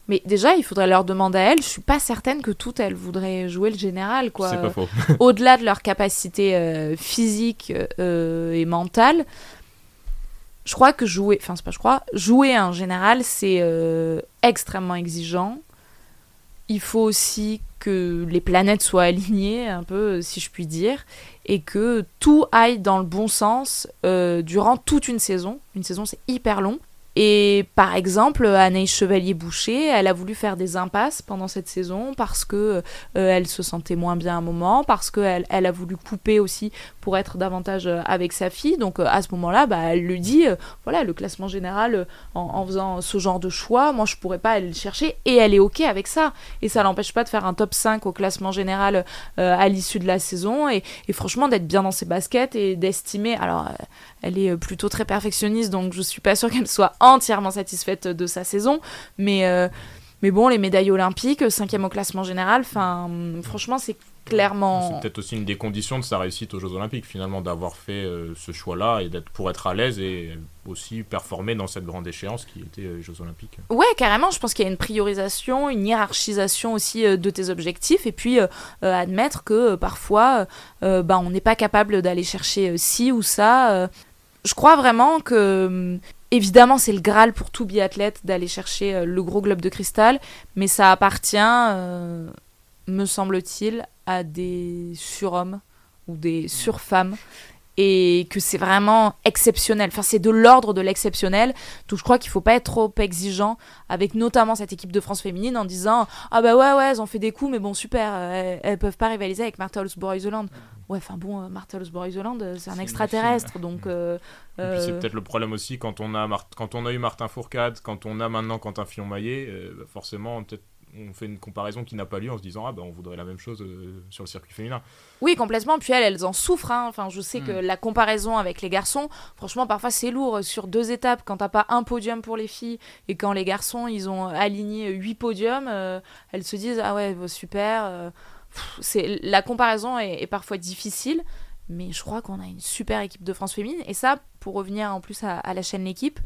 Mais déjà, il faudrait leur demander à elles. Je suis pas certaine que toutes elles voudraient jouer le général, quoi. C'est pas faux. Au-delà de leur capacité physique et mentale, je crois que jouer, enfin c'est pas je crois, jouer un général, c'est extrêmement exigeant. Il faut aussi que les planètes soient alignées, un peu, si je puis dire, et que tout aille dans le bon sens euh, durant toute une saison. Une saison, c'est hyper long. Et par exemple, Anaïs Chevalier-Boucher, elle a voulu faire des impasses pendant cette saison parce que euh, elle se sentait moins bien à un moment, parce qu'elle elle a voulu couper aussi pour être davantage euh, avec sa fille. Donc euh, à ce moment-là, bah, elle lui dit, voilà, le classement général, en, faisant ce genre de choix, moi je pourrais pas aller le chercher. Et elle est OK avec ça. Et ça l'empêche pas de faire un top 5 au classement général à l'issue de la saison. Et, et franchement, d'être bien dans ses baskets et d'estimer... Alors, elle est plutôt très perfectionniste, donc je suis pas sûre qu'elle soit entièrement satisfaite de sa saison. Mais, euh, mais bon, les médailles olympiques, cinquième au classement général, enfin, franchement, c'est clairement. C'est peut-être aussi une des conditions de sa réussite aux Jeux Olympiques, finalement, d'avoir fait euh, ce choix-là et d'être pour être à l'aise et aussi performer dans cette grande échéance qui était euh, les Jeux Olympiques. Ouais, carrément. Je pense qu'il y a une priorisation, une hiérarchisation aussi de tes objectifs et puis admettre que parfois, bah, on n'est pas capable d'aller chercher ci ou ça je crois vraiment que évidemment c'est le graal pour tout biathlète d'aller chercher euh, le gros globe de cristal, mais ça appartient, euh, me semble-t-il, à des surhommes ou des surfemmes et que c'est vraiment exceptionnel. Enfin, c'est de l'ordre de l'exceptionnel. Donc, je crois qu'il faut pas être trop exigeant avec notamment cette équipe de France féminine en disant Ah bah ouais, ouais, elles ont fait des coups, mais bon, super, elles, elles peuvent pas rivaliser avec Martha Holzboer-Isoland. Ouais, enfin bon, euh, Martha Holzboer-Isoland, euh, c'est un extraterrestre, donc. Euh, c'est peut-être le problème aussi quand on a quand on a eu Martin Fourcade, quand on a maintenant Quentin Fillon-Maillet, bah, forcément peut-être on fait une comparaison qui n'a pas lieu en se disant ah ben on voudrait la même chose sur le circuit féminin. Oui complètement. Puis elles elles en souffrent. Hein. Enfin je sais que hmm. la comparaison avec les garçons, franchement parfois c'est lourd sur deux étapes quand t'as pas un podium pour les filles et quand les garçons ils ont aligné huit podiums, elles se disent ah ouais super c'est la comparaison est, parfois difficile, mais je crois qu'on a une super équipe de France féminine. Et ça, pour revenir en plus à, la chaîne L'équipe,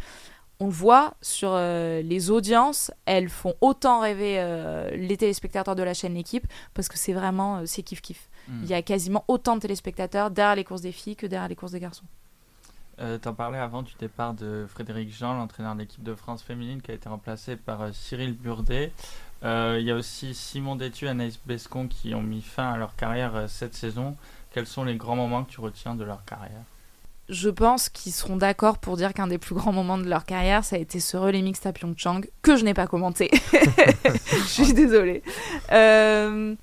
on le voit sur euh, les audiences, elles font autant rêver euh, les téléspectateurs de la chaîne L'équipe parce que c'est vraiment euh, c'est kiff kiff. Hmm. Il y a quasiment autant de téléspectateurs derrière les courses des filles que derrière les courses des garçons. T'en parlais avant du départ de Frédéric Jean, l'entraîneur de l'équipe de France féminine, qui a été remplacé par Cyril Burdet. Euh, il y a aussi Simon Détu et Anaïs Bescon qui ont mis fin à leur carrière euh, cette saison. Quels sont les grands moments que tu retiens de leur carrière? Je pense qu'ils seront d'accord pour dire qu'un des plus grands moments de leur carrière, ça a été ce relais mixte à Pyeongchang, que je n'ai pas commenté. je suis désolée. Euh,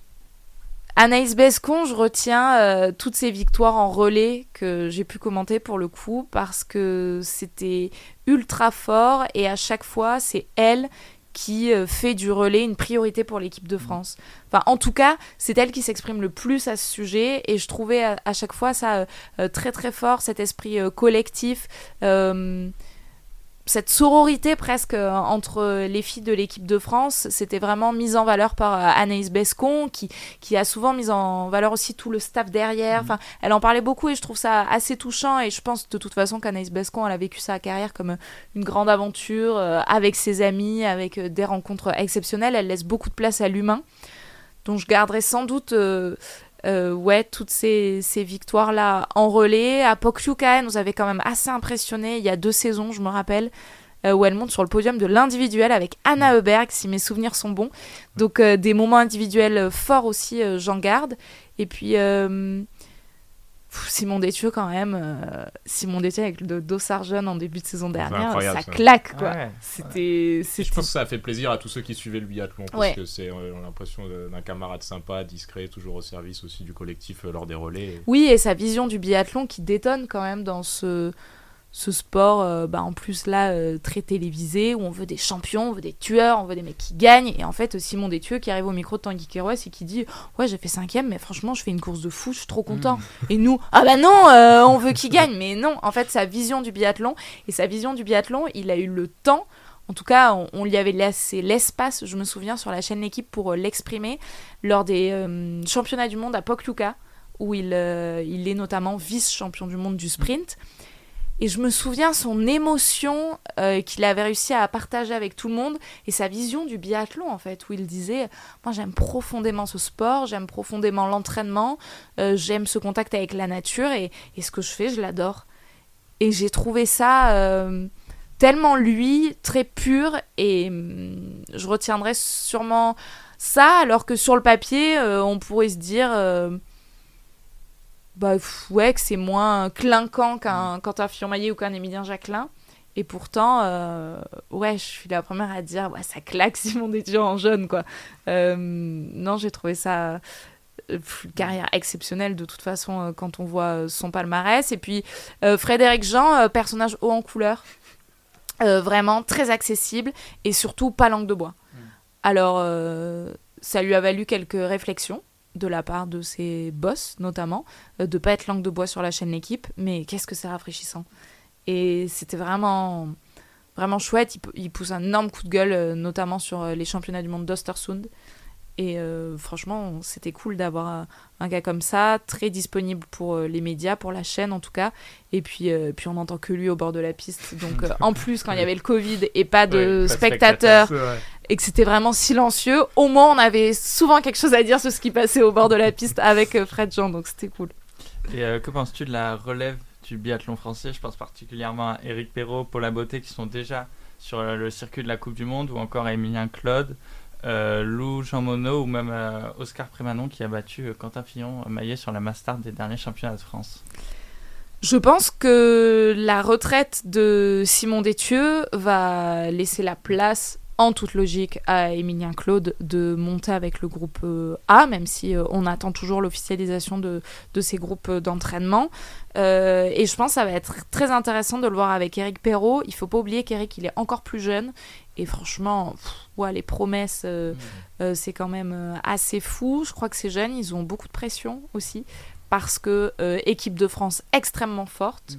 Anaïs Bescon, je retiens toutes ces victoires en relais que j'ai pu commenter pour le coup, parce que c'était ultra fort et à chaque fois, c'est elle qui euh, fait du relais une priorité pour l'équipe de France. Enfin, en tout cas, c'est elle qui s'exprime le plus à ce sujet et je trouvais à, chaque fois ça euh, euh, très très fort, cet esprit collectif cette sororité presque euh, entre les filles de l'équipe de France, c'était vraiment mise en valeur par euh, Anaïs Bescon, qui, qui a souvent mis en valeur aussi tout le staff derrière. Mmh. Enfin, elle en parlait beaucoup et je trouve ça assez touchant. Et je pense de toute façon qu'Anaïs Bescon, elle a vécu sa carrière comme une grande aventure euh, avec ses amis, avec des rencontres exceptionnelles. Elle laisse beaucoup de place à l'humain. Donc je garderai sans doute euh, ouais, toutes ces, victoires-là en relais. À Pokyuka, nous avait quand même assez impressionné il y a deux saisons, je me rappelle, euh, où elle monte sur le podium de l'individuel avec Anna Heuberg, si mes souvenirs sont bons. Donc euh, des moments individuels forts aussi, j'en garde. Et puis Simon Détieux quand même, euh, Simon Détieux avec le Dossard jeune en début de saison dernière, ça, claque quoi. C'était, Je pense que ça a fait plaisir à tous ceux qui suivaient le biathlon parce que c'est on a l'impression d'un camarade sympa, discret, toujours au service aussi du collectif euh, lors des relais. Oui et sa vision du biathlon qui détonne quand même dans ce ce sport, euh, bah, en plus là, euh, très télévisé, où on veut des champions, on veut des tueurs, on veut des mecs qui gagnent. Et en fait, Simon Détieux qui arrive au micro de Tanguy Kerouas et qui dit Ouais, j'ai fait cinquième, mais franchement, je fais une course de fou, je suis trop content. Mm. Et nous, ah bah non, euh, on veut qu'il gagne. Mais non, en fait, sa vision du biathlon, et sa vision du biathlon, il a eu le temps. En tout cas, on, lui avait laissé l'espace, je me souviens, sur la chaîne L'équipe pour l'exprimer lors des championnats du monde à Pokluka, où il, il est notamment vice-champion du monde du sprint. Et je me souviens son émotion euh, qu'il avait réussi à partager avec tout le monde et sa vision du biathlon en fait, où il disait Moi j'aime profondément ce sport, j'aime profondément l'entraînement, euh, j'aime ce contact avec la nature et, ce que je fais, je l'adore. Et j'ai trouvé ça euh, tellement lui, très pur et hum, je retiendrai sûrement ça, alors que sur le papier, on pourrait se dire bah ouais que c'est moins clinquant qu'un mm. Quentin Fillon-Maillet ou qu'un Émilien Jacquelin Et pourtant, euh, ouais, je suis la première à dire, ouais, ça claque Simon Détieux en jeune, quoi. Euh, non, j'ai trouvé ça euh, une carrière exceptionnelle de toute façon quand on voit son palmarès. Et puis Frédéric Jean, personnage haut en couleur, vraiment très accessible et surtout pas langue de bois. Mm. Alors, ça lui a valu quelques réflexions de la part de ses boss notamment, de pas être langue de bois sur la chaîne L'équipe, mais qu'est-ce que c'est rafraîchissant. Et c'était vraiment, vraiment chouette. Il, pousse un énorme coup de gueule, euh, notamment sur euh, les championnats du monde d'Ostersund. Et euh, franchement, c'était cool d'avoir un, gars comme ça, très disponible pour les médias, pour la chaîne en tout cas. Et puis, puis on n'entend que lui au bord de la piste. Donc en plus, quand il y avait le Covid et pas de spectateurs, et que c'était vraiment silencieux, au moins on avait souvent quelque chose à dire sur ce qui passait au bord de la piste avec Fred Jean. Donc c'était cool. Et que penses-tu de la relève du biathlon français? Je pense particulièrement à Eric Perrault, Paul Laboté qui sont déjà sur le circuit de la Coupe du Monde, ou encore à Emilien Claude, euh, Lou Jean Monod ou même euh, Oscar Prémanon qui a battu euh, Quentin Fillon maillé sur la Mastart des derniers championnats de France. Je pense que la retraite de Simon Détieux va laisser la place en toute logique à Emilien Claude de monter avec le groupe euh, A, même si euh, on attend toujours l'officialisation de, de, ces groupes d'entraînement. Euh, et je pense que ça va être très intéressant de le voir avec Eric Perrault. Il faut pas oublier qu'Eric, il est encore plus jeune. Et franchement, ouais, les promesses, mmh. c'est quand même assez fou. Je crois que ces jeunes, ils ont beaucoup de pression aussi. Parce que équipe de France extrêmement forte. Mmh.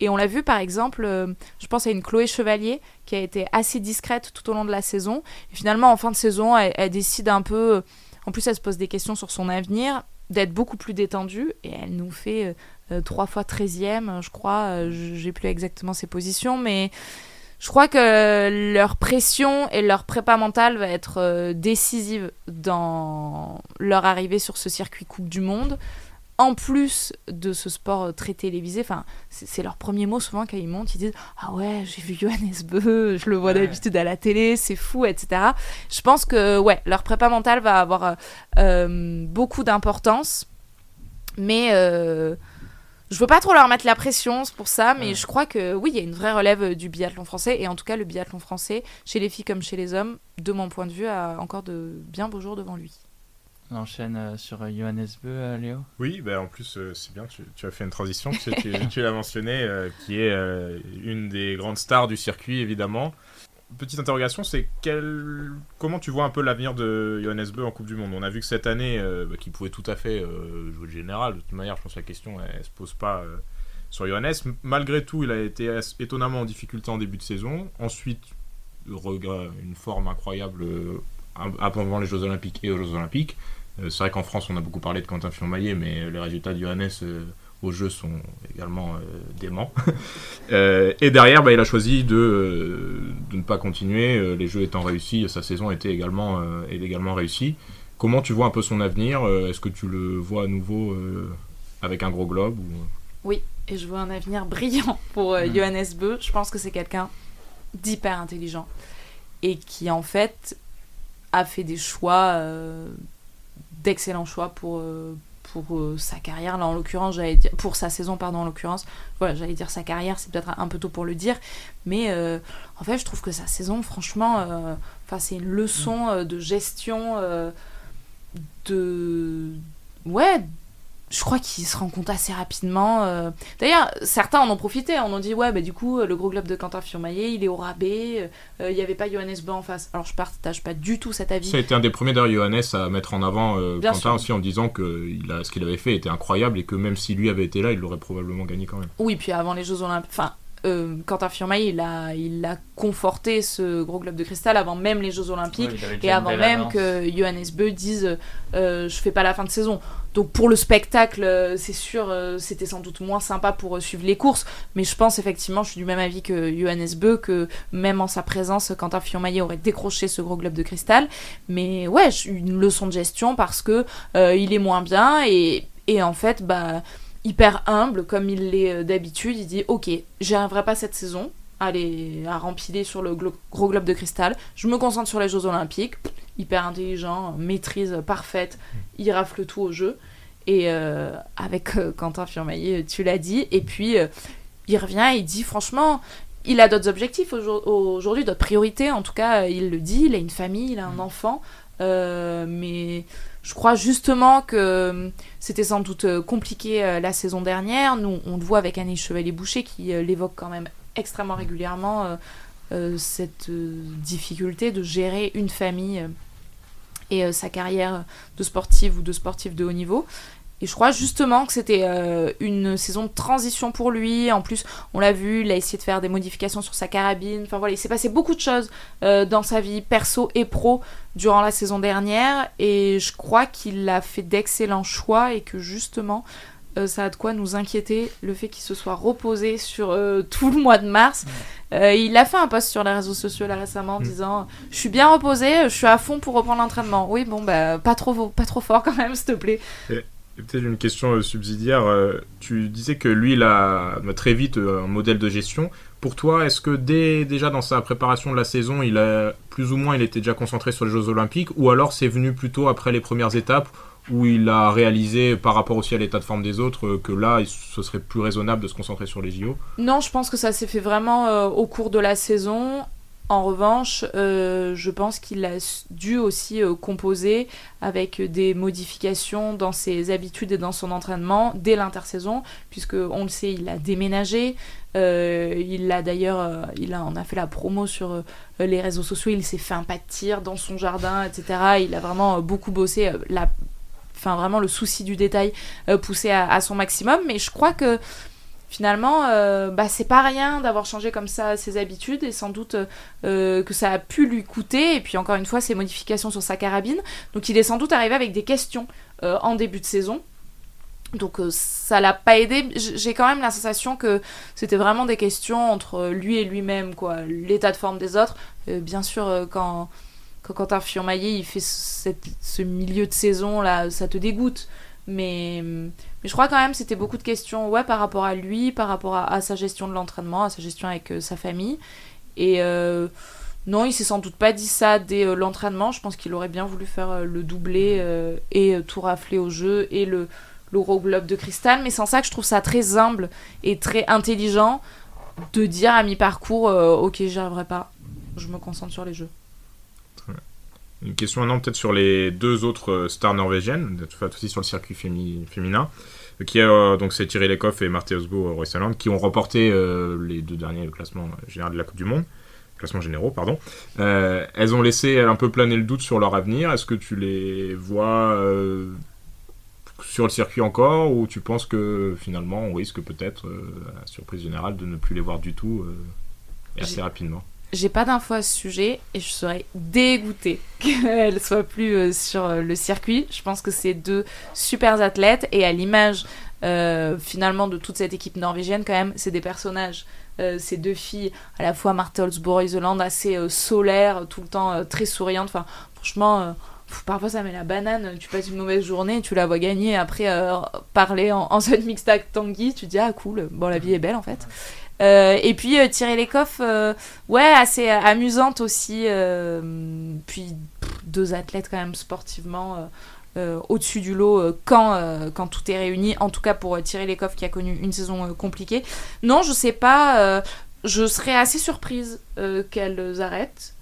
Et on l'a vu par exemple, euh, je pense à une Chloé Chevalier qui a été assez discrète tout au long de la saison. Finalement, en fin de saison, elle, décide un peu, euh, en plus elle se pose des questions sur son avenir, d'être beaucoup plus détendue. Et elle nous fait euh, trois fois 13e, je crois. J'ai plus exactement ses positions, mais je crois que leur pression et leur prépa mentale va être décisive dans leur arrivée sur ce circuit Coupe du Monde en plus de ce sport très télévisé, enfin, c'est leur premier mot souvent quand ils montent, ils disent Ah ouais, j'ai vu Johannes Beu, je le vois d'habitude à la télé, c'est fou, etc. Je pense que, ouais, leur prépa mentale va avoir euh, beaucoup d'importance, mais euh, je veux pas trop leur mettre la pression pour ça, mais je crois que oui, il y a une vraie relève du biathlon français, et en tout cas, le biathlon français, chez les filles comme chez les hommes, de mon point de vue, a encore de bien beaux jours devant lui. On enchaîne euh, sur euh, Johannes Beu, euh, Léo Oui, bah en plus, c'est bien, tu, as fait une transition, tu, tu, l'as mentionné, qui est une des grandes stars du circuit, évidemment. Petite interrogation, c'est quel... comment tu vois un peu l'avenir de Johannes Beu en Coupe du Monde? On a vu que cette année, bah, qu'il pouvait tout à fait jouer le général. De toute manière, je pense que la question, elle, se pose pas sur Johannes. Malgré tout, il a été étonnamment en difficulté en début de saison. Ensuite, une forme incroyable avant les Jeux Olympiques et aux Jeux Olympiques. Euh, c'est vrai qu'en France, on a beaucoup parlé de Quentin Fillon-Maillet, mais les résultats de Johannes euh, au jeu sont également euh, déments. et derrière, bah, il a choisi de, de, ne pas continuer, les jeux étant réussis, sa saison était également, est également réussie. Comment tu vois un peu son avenir Est-ce que tu le vois à nouveau avec un gros globe ou... Oui, et je vois un avenir brillant pour mmh. Johannes Beu. Je pense que c'est quelqu'un d'hyper intelligent et qui en fait a fait des choix d'excellents choix pour, euh, pour euh, sa carrière. Là, en l'occurrence, j'allais pour sa saison, pardon, en l'occurrence. Voilà, j'allais dire sa carrière, c'est peut-être un peu tôt pour le dire. Mais euh, en fait, je trouve que sa saison, franchement, c'est une leçon de gestion, de. Ouais, je crois qu'il se rend compte assez rapidement. Euh. D'ailleurs, certains en ont profité. On a dit, ouais, bah, du coup, le gros globe de Quentin Fillon-Maillet, il est au rabais. Euh, il n'y avait pas Johannes Beu en face. Alors, je partage pas du tout cet avis. Ça a été un des premiers d'ailleurs, Johannes, à mettre en avant euh, Quentin aussi en disant que il a, ce qu'il avait fait était incroyable et que même si lui avait été là, il l'aurait probablement gagné quand même. Oui, puis avant les Jeux Olympiques. Enfin, euh, Quentin Fillon-Maillet, il a, il a conforté ce gros globe de cristal avant même les Jeux Olympiques et avant même que Johannes Beu dise Je fais pas la fin de saison. Donc pour le spectacle, euh, c'est sûr, euh, c'était sans doute moins sympa pour euh, suivre les courses, mais je pense effectivement, je suis du même avis que Johannes Beu, que même en sa présence, Quentin Fillon-Maillet aurait décroché ce gros globe de cristal. Mais ouais, une leçon de gestion parce que il est moins bien et, en fait, bah hyper humble comme il l'est d'habitude, il dit ok, j'arriverai pas cette saison, aller à rempiler sur le gros globe de cristal. Je me concentre sur les Jeux Olympiques. Hyper intelligent, maîtrise parfaite, il rafle tout au jeu. Et euh, avec euh, Quentin Firmaillet, tu l'as dit. Et puis, euh, il revient et il dit franchement, il a d'autres objectifs aujourd'hui, d'autres priorités. En tout cas, il le dit, il a une famille, il a un mm. enfant. Euh, mais je crois justement que c'était sans doute euh, compliqué euh, la saison dernière. Nous, on le voit avec Annie Chevalier-Boucher qui l'évoque quand même extrêmement régulièrement, cette difficulté de gérer une famille et sa carrière de sportive ou de sportif de haut niveau. Et je crois justement que c'était euh, une saison de transition pour lui. En plus, on l'a vu, il a essayé de faire des modifications sur sa carabine. Enfin voilà, il s'est passé beaucoup de choses euh, dans sa vie perso et pro durant la saison dernière. Et je crois qu'il a fait d'excellents choix et que justement, euh, ça a de quoi nous inquiéter le fait qu'il se soit reposé sur tout le mois de mars. il a fait un post sur les réseaux sociaux là récemment en mm. disant Je suis bien reposé, je suis à fond pour reprendre l'entraînement. Oui, bon, bah, pas trop, pas trop fort quand même, s'il te plaît. Peut-être une question euh, subsidiaire. Euh, tu disais que lui, il a très vite euh, un modèle de gestion. Pour toi, est-ce que dès, déjà dans sa préparation de la saison, il a plus ou moins il était déjà concentré sur les Jeux Olympiques, ou alors c'est venu plutôt après les premières étapes où il a réalisé par rapport aussi à l'état de forme des autres que là, ce serait plus raisonnable de se concentrer sur les JO Non, je pense que ça s'est fait vraiment au cours de la saison. En revanche, euh, je pense qu'il a dû aussi euh, composer avec des modifications dans ses habitudes et dans son entraînement dès l'intersaison, puisque on le sait, il a déménagé. Euh, il a d'ailleurs, il a, on a fait la promo sur les réseaux sociaux. Il s'est fait un pas de tir dans son jardin, etc. Il a vraiment beaucoup bossé. Enfin vraiment le souci du détail poussé à, son maximum. Mais je crois que finalement, euh, bah, c'est pas rien d'avoir changé comme ça ses habitudes et sans doute euh, que ça a pu lui coûter. Et puis encore une fois, ses modifications sur sa carabine. Donc il est sans doute arrivé avec des questions euh, en début de saison. Donc ça l'a pas aidé. J'ai quand même la sensation que c'était vraiment des questions entre lui et lui-même, quoi. L'état de forme des autres. bien sûr, quand quand Quentin Furmaillet il fait ce milieu de saison là, ça te dégoûte. Mais, je crois quand même c'était beaucoup de questions ouais, par rapport à lui, par rapport à, sa gestion de l'entraînement, à sa gestion avec euh, sa famille. Et euh, non, il s'est sans doute pas dit ça dès euh, l'entraînement. Je pense qu'il aurait bien voulu faire le doublé et tout rafler au jeu et le l'Euro Globe de cristal. Mais sans ça, que je trouve ça très humble et très intelligent de dire à mi-parcours Ok, j'y arriverai pas, je me concentre sur les jeux. Une question maintenant peut-être sur les deux autres euh, stars norvégiennes, aussi sur le circuit féminin, euh, qui euh, donc c'est Thierry Lecoff et Marthe Osgo Roysaland, qui ont remporté les deux derniers classements généraux de la Coupe du Monde, classements généraux pardon. elles ont laissé un peu planer le doute sur leur avenir. Est-ce que tu les vois sur le circuit encore, ou tu penses que finalement on risque peut-être, à surprise générale, de ne plus les voir du tout assez rapidement? J'ai pas d'infos à ce sujet et je serais dégoûtée qu'elle soit plus euh, sur euh, le circuit. Je pense que c'est deux super athlètes et à l'image euh, finalement de toute cette équipe norvégienne quand même, c'est des personnages. ces deux filles, à la fois Martha Holzborg Isoland, assez solaires, tout le temps très souriantes. Enfin, franchement, parfois ça met la banane. Tu passes une mauvaise journée, tu la vois gagner. Après, parler en, en mixte Tanguy, tu te dis ah cool, bon la vie est belle en fait. Euh, et puis euh, Thierry Lecoff, euh, ouais, assez amusante aussi. puis deux athlètes quand même sportivement au-dessus du lot quand, quand tout est réuni. En tout cas pour Thierry Lecoff qui a connu une saison compliquée. Non, je sais pas. je serais assez surprise qu'elles arrêtent.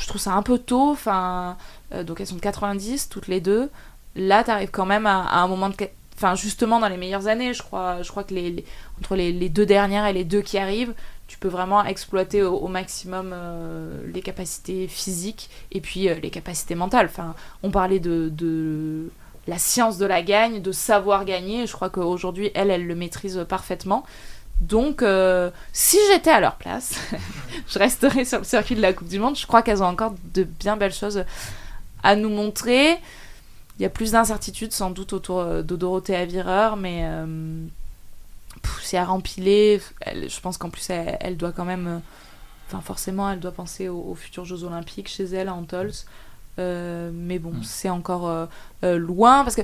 je trouve ça un peu tôt. Enfin, donc elles sont de 90 toutes les deux. Là, t'arrives quand même à, à un moment de enfin justement dans les meilleures années je crois que les, entre les, deux dernières et les deux qui arrivent tu peux vraiment exploiter au, maximum euh, les capacités physiques et puis euh, les capacités mentales enfin on parlait de, de, la science de la gagne de savoir gagner je crois qu'aujourd'hui elle elle le maîtrise parfaitement donc, euh, si j'étais à leur place, je resterais sur le circuit de la Coupe du Monde. Je crois qu'elles ont encore de bien belles choses à nous montrer. Il y a plus d'incertitudes sans doute autour euh, de Dorothée Avireur, mais euh, c'est à rempiler. je pense qu'en plus, elle, doit quand même. Euh, enfin, forcément, elle doit penser aux, futurs Jeux Olympiques chez elle, à Antols. mais bon, mm. c'est encore loin parce que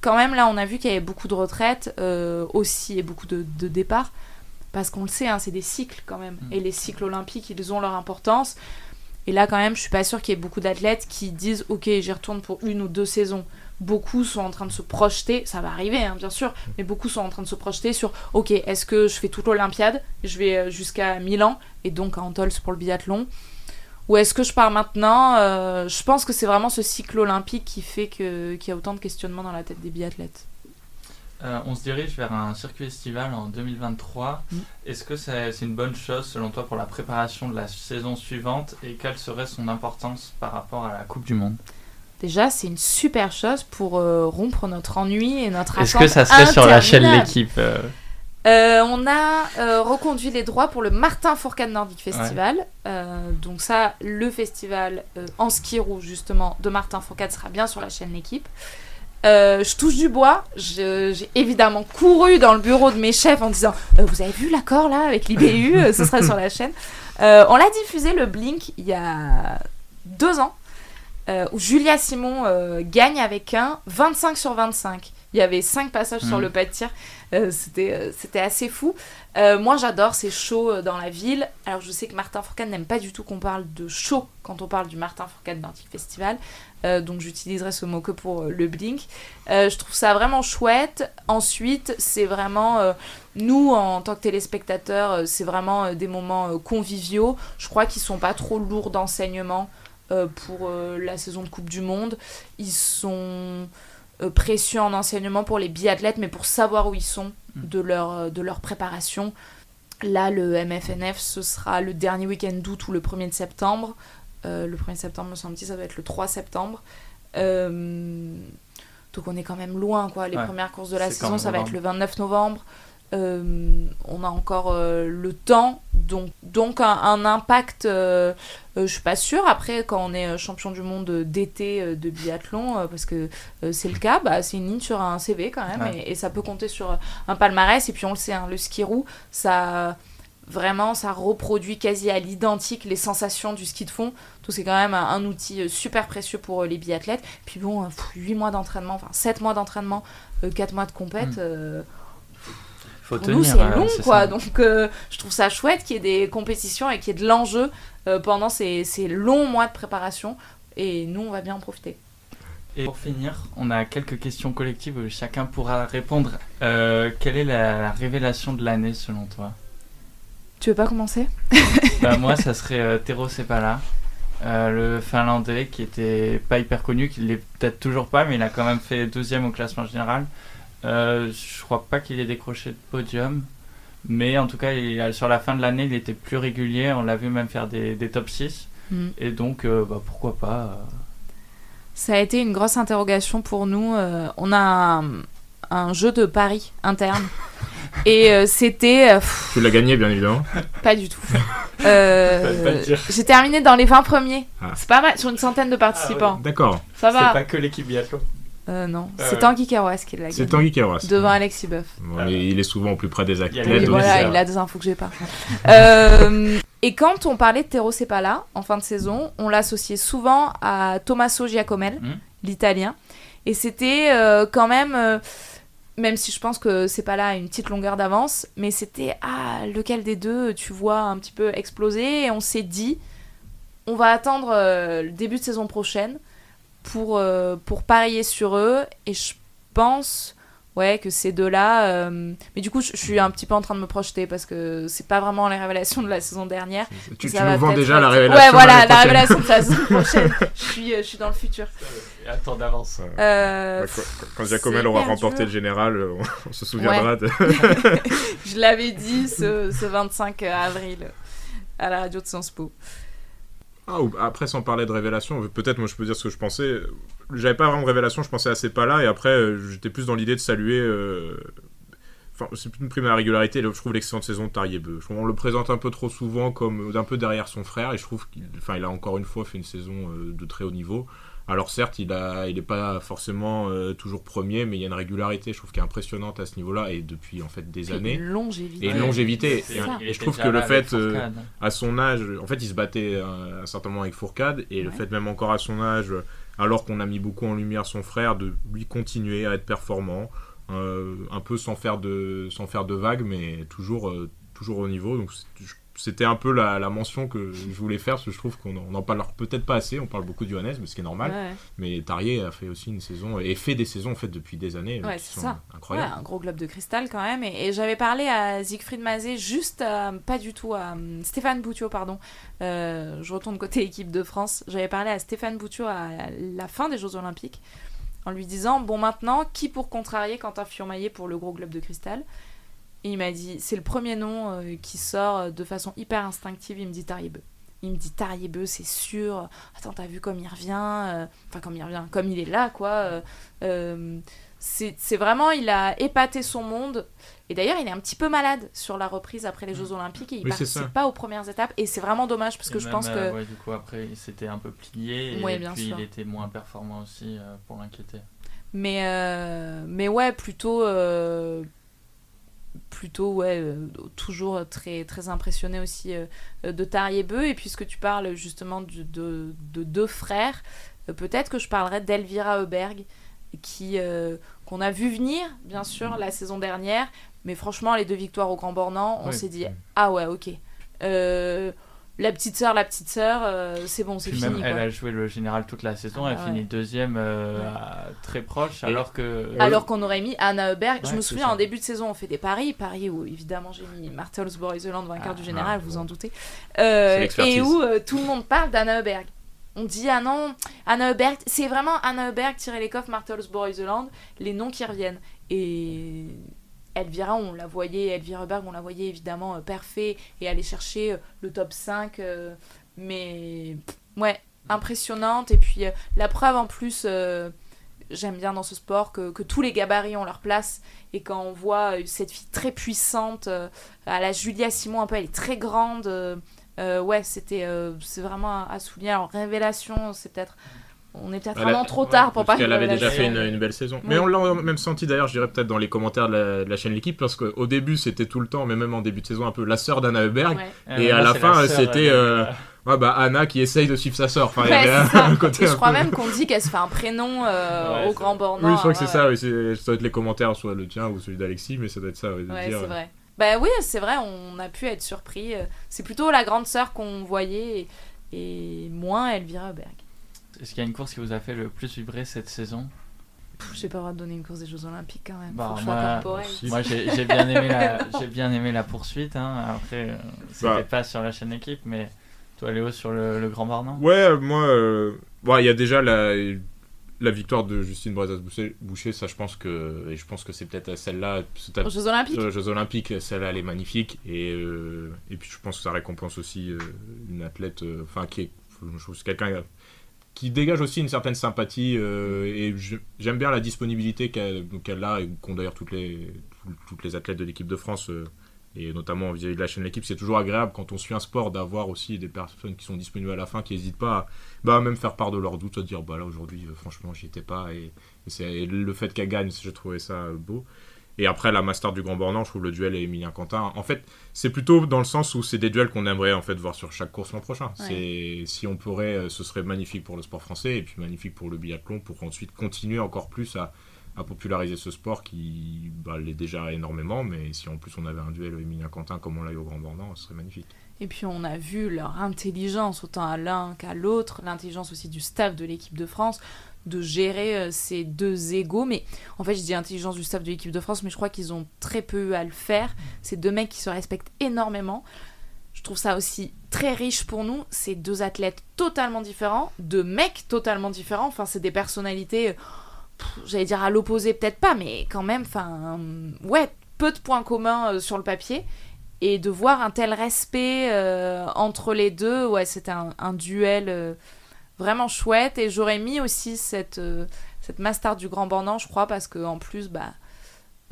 quand même là, on a vu qu'il y avait beaucoup de retraites aussi et beaucoup de, départs parce qu'on le sait, hein, c'est des cycles quand même. Mm. Et les cycles olympiques, ils ont leur importance. Et là, quand même, je suis pas sûre qu'il y ait beaucoup d'athlètes qui disent Ok, j'y retourne pour une ou deux saisons. beaucoup sont en train de se projeter, ça va arriver hein, bien sûr, mais beaucoup sont en train de se projeter sur ok, est-ce que je fais toute l'Olympiade, je vais euh, jusqu'à Milan et donc à Antols pour le biathlon, ou est-ce que je pars maintenant euh, Je pense que c'est vraiment ce cycle olympique qui fait qu'il y a autant de questionnements dans la tête des biathlètes. Euh, on se dirige vers un circuit estival en 2023. Mm. Est-ce que c'est une bonne chose selon toi pour la préparation de la saison suivante? Et quelle serait son importance par rapport à la Coupe du Monde? Déjà, c'est une super chose pour euh, rompre notre ennui et notre Est-ce que ça serait sur la chaîne L'équipe euh? Euh, On a reconduit les droits pour le Martin Fourcade Nordic Festival. donc ça, le festival en ski rouge justement de Martin Fourcade sera bien sur la chaîne L'équipe. Je touche du bois. J'ai évidemment couru dans le bureau de mes chefs en disant Vous avez vu l'accord là avec l'IBU Ce sera sur la chaîne. on l'a diffusé le Blink il y a deux ans. Euh, où Julia Simon euh, gagne avec un 25 sur 25. Il y avait 5 passages sur mm. le pas de tir. Euh, c'était assez fou. Moi, j'adore ces shows dans la ville. Alors, je sais que Martin Fourcade n'aime pas du tout qu'on parle de show quand on parle du Martin Fourcade Nordic Festival. donc, j'utiliserai ce mot que pour le Blink. je trouve ça vraiment chouette. Ensuite, c'est vraiment nous, en tant que téléspectateurs, c'est vraiment des moments conviviaux. Je crois qu'ils sont pas trop lourds d'enseignement. Euh, pour euh, la saison de Coupe du Monde. Ils sont euh, précieux en enseignement pour les biathlètes, mais pour savoir où ils sont. De leur, de leur préparation. Là, le MFNF, ce sera le dernier week-end d'août ou le 1er de septembre. le 1er septembre, me semble-t-il, ça va être le 3 septembre. donc on est quand même loin, quoi. Les premières courses de la saison, ça va être le 29 novembre. On a encore le temps, donc, donc un, impact euh, je suis pas sûre. Après, quand on est euh, champion du monde d'été euh, de biathlon, parce que c'est le cas, bah, c'est une ligne sur un CV quand même, et, ça peut compter sur un palmarès. Et puis on le sait, hein, le ski roue, ça vraiment ça reproduit quasi à l'identique les sensations du ski de fond. Tout c'est quand même un, outil super précieux pour les biathlètes. Puis bon, 8 mois d'entraînement, enfin 7 mois d'entraînement, 4 mois de compète. Mm. Faut pour tenir, nous, c'est long, quoi. Donc, je trouve ça chouette qu'il y ait des compétitions et qu'il y ait de l'enjeu euh, pendant ces, ces, longs mois de préparation. Et nous, on va bien en profiter. Et pour finir, on a quelques questions collectives où chacun pourra répondre. Euh, quelle est la, révélation de l'année selon toi? Tu veux pas commencer? Bah, Moi, ça serait euh, Tero Sepala, le finlandais qui était pas hyper connu, qui l'est peut-être toujours pas, mais il a quand même fait deuxième au classement général. Je crois pas qu'il ait décroché de podium. Mais en tout cas, sur la fin de l'année, il était plus régulier. On l'a vu même faire des, top 6. Mm. Et donc, euh, bah, pourquoi pas euh. Ça a été une grosse interrogation pour nous. Euh, on a un, jeu de paris interne. Et c'était. tu l'as gagné, bien évidemment. Pas du tout. J'ai terminé dans les 20 premiers. Ah. C'est pas mal, sur une centaine de participants. Ah D'accord. Ça va. C'est pas que l'équipe biathlon. Euh, non, euh, c'est Tanguy Kawas qui l'a C'est Tanguy Kawas. Devant Alexis Boeuf. il est souvent au plus près des athlètes. Il, voilà, il a des infos que j'ai pas. euh, et quand on parlait de Tero Sepala en fin de saison, on l'associait souvent à Tommaso Giacomel, hmm. l'italien. Et c'était euh, quand même, même si je pense que c'est pas là une petite longueur d'avance, mais c'était ah, lequel des deux tu vois un petit peu exploser. Et on s'est dit, on va attendre le début de saison prochaine pour, euh, pour parier sur eux. Et je pense ouais, que ces deux-là. Euh, mais du coup, je, suis un petit peu en train de me projeter parce que c'est pas vraiment les révélations de la saison dernière. Tu, tu nous vends déjà la révélation. Ouais, voilà, la révélation de la saison prochaine. je, suis, euh, je suis dans le futur. Attends d'avance. Euh, quand, Jacomel aura remporté le général, on, se souviendra de. je l'avais dit ce, ce 25 avril à la radio de Sciences Po. Ah, après, sans parler de révélation, peut-être moi je peux dire ce que je pensais. J'avais pas vraiment de révélation, je pensais assez pas là, et après euh, j'étais plus dans l'idée de saluer. Euh, enfin, c'est plus une prime à la régularité, je trouve l'excellente saison de Tariebeu. On le présente un peu trop souvent comme d'un peu derrière son frère, et je trouve qu'il a encore une fois fait une saison euh, de très haut niveau. Alors certes, il n'est il pas forcément euh, toujours premier, mais il y a une régularité, je trouve, qui est impressionnante à ce niveau-là, et depuis en fait des années. Une longévité. Et une longévité. Et, je trouve que le fait, euh, à son âge, en fait, il se battait euh, un certain moment avec Fourcade, et le fait même encore à son âge, alors qu'on a mis beaucoup en lumière son frère, de lui continuer à être performant, un peu sans faire de, sans faire de vagues, mais toujours toujours au niveau. Donc c'était un peu la, mention que je voulais faire parce que je trouve qu'on n'en parle peut-être pas assez. On parle beaucoup de Johannes, mais ce qui est normal. Mais Tarier a fait aussi une saison et fait des saisons en fait depuis des années. Ouais, c'est ça. Incroyable. un gros globe de cristal quand même. Et, j'avais parlé à Siegfried Mazet, juste pas du tout à Stéphane Boutiot, pardon. Euh, je retourne côté équipe de France. J'avais parlé à Stéphane Boutiot à la fin des Jeux Olympiques en lui disant Bon, maintenant, qui pour contrarier Quentin Furmaillet pour le gros globe de cristal? Et il m'a dit, c'est le premier nom euh, qui sort euh, de façon hyper instinctive. Il me dit Tariebeu. Il me dit Tariebeu, c'est sûr. Attends, t'as vu comme il revient euh, Enfin, comme il revient, comme il est là, quoi. c'est vraiment, il a épaté son monde. Et d'ailleurs, il est un petit peu malade sur la reprise après les Jeux Olympiques. Et il ne participe pas aux premières étapes. Et c'est vraiment dommage parce que je pense que. Ouais, du coup, après, il s'était un peu plié. et puis, il était moins performant aussi pour l'inquiéter. Mais, mais ouais, plutôt plutôt ouais euh, toujours très très impressionné aussi euh, de Tariebeu et puisque tu parles justement de, de, deux frères euh, peut-être que je parlerai d'Elvira Heuberg qui qu'on a vu venir bien sûr la saison dernière. Mais franchement les deux victoires au Grand Bornand on s'est dit ah ouais ok la petite sœur, la petite sœur, euh, c'est bon, c'est fini. elle a joué le général toute la saison, elle ah finit deuxième euh, très proche, alors que. Alors qu'on aurait mis Anna Heuberg. je me souviens, en début de saison, on fait des paris, paris où évidemment j'ai mis Martha Holzborg-Iseland, vainqueur ah, du général, vous en doutez. Euh, et où tout le monde parle d'Anna Heuberg. On dit, ah non, Anna Heuberg, c'est vraiment Anna Heuberg, tirer les coffres, Martha Holzborg-Iseland, les noms qui reviennent. Et Elvira, on la voyait, Elvira Berg, on la voyait évidemment euh, parfait et aller chercher euh, le top 5. Euh, mais ouais, impressionnante. Et puis la preuve en plus, j'aime bien dans ce sport que, tous les gabarits ont leur place. Et quand on voit cette fille très puissante, à la Julia Simon, un peu, elle est très grande. ouais, c'était c'est vraiment à souligner. Alors, révélation, c'est peut-être on est peut-être vraiment trop tard pour pas. Elle avait déjà fait une, belle saison. Mais on l'a même senti d'ailleurs, je dirais peut-être dans les commentaires de la, chaîne L'équipe, parce qu'au début c'était tout le temps, mais même en début de saison, un peu la sœur d'Anna Heuberg. Et à la fin, c'était. Euh, ouais, bah, Anna qui essaye de suivre sa sœur. Enfin, je crois même qu'on dit qu'elle se fait un prénom euh, au grand bornant. Oui, je crois que c'est ça. Oui, ça doit être les commentaires, soit le tien ou celui d'Alexis, mais ça doit être ça. Ouais, c'est vrai. Bah oui, c'est vrai, on a pu être surpris. C'est plutôt la grande sœur qu'on voyait et, et moins Elvira Heuberg. Est-ce qu'il y a une course qui vous a fait le plus vibrer cette saison? J'ai pas le droit de donner une course des Jeux Olympiques quand même. Bah, moi, moi j'ai bien, aimé la, bien aimé la poursuite. Hein. Après, euh, c'était bah. pas sur la chaîne équipe, mais toi, Léo, sur le, Grand Barnard Ouais, moi, euh, il y a déjà la, la victoire de Justine Brezas-Boucher. Ça, je pense que, et je pense que c'est peut-être celle-là. Aux Jeux Olympiques Aux Jeux Olympiques, celle-là, elle est magnifique. Et, euh, et puis, je pense que ça récompense aussi une athlète, enfin, qui est, je trouve, quelqu'un qui dégage aussi une certaine sympathie euh, et j'aime bien la disponibilité qu'elle a et qu'ont d'ailleurs toutes les, toutes les athlètes de l'équipe de France euh, et notamment vis-à-vis de la chaîne L'équipe. C'est toujours agréable quand on suit un sport d'avoir aussi des personnes qui sont disponibles à la fin qui n'hésitent pas à bah, même faire part de leurs doutes, à dire bah là aujourd'hui euh, franchement j'y étais pas et, et, le fait qu'elle gagne, j'ai trouvé ça beau. Et après, la Master du Grand Bornand, je trouve le duel et Emilien Quentin. En fait, c'est plutôt dans le sens où c'est des duels qu'on aimerait en fait voir sur chaque course l'an prochain. C'est si on pourrait, euh, ce serait magnifique pour le sport français et puis magnifique pour le biathlon pour ensuite continuer encore plus à, populariser ce sport qui bah, l'est déjà énormément. Mais si en plus on avait un duel Emilien Quentin comme on l'a eu au Grand Bornand, ce serait magnifique. Et puis on a vu leur intelligence autant à l'un qu'à l'autre, l'intelligence aussi du staff de l'équipe de France de gérer euh, ces deux égaux. Mais en fait, je dis intelligence du staff de l'équipe de France, mais je crois qu'ils ont très peu à le faire. C'est deux mecs qui se respectent énormément. Je trouve ça aussi très riche pour nous. C'est deux athlètes totalement différents, deux mecs totalement différents. Enfin, c'est des personnalités, j'allais dire à l'opposé, peut-être pas, mais quand même, enfin, ouais, peu de points communs euh, sur le papier. Et de voir un tel respect euh, entre les deux, ouais, c'était un, duel vraiment chouette. Et j'aurais mis aussi cette, euh, cette Master du Grand Bornand, je crois, parce qu'en plus, bah,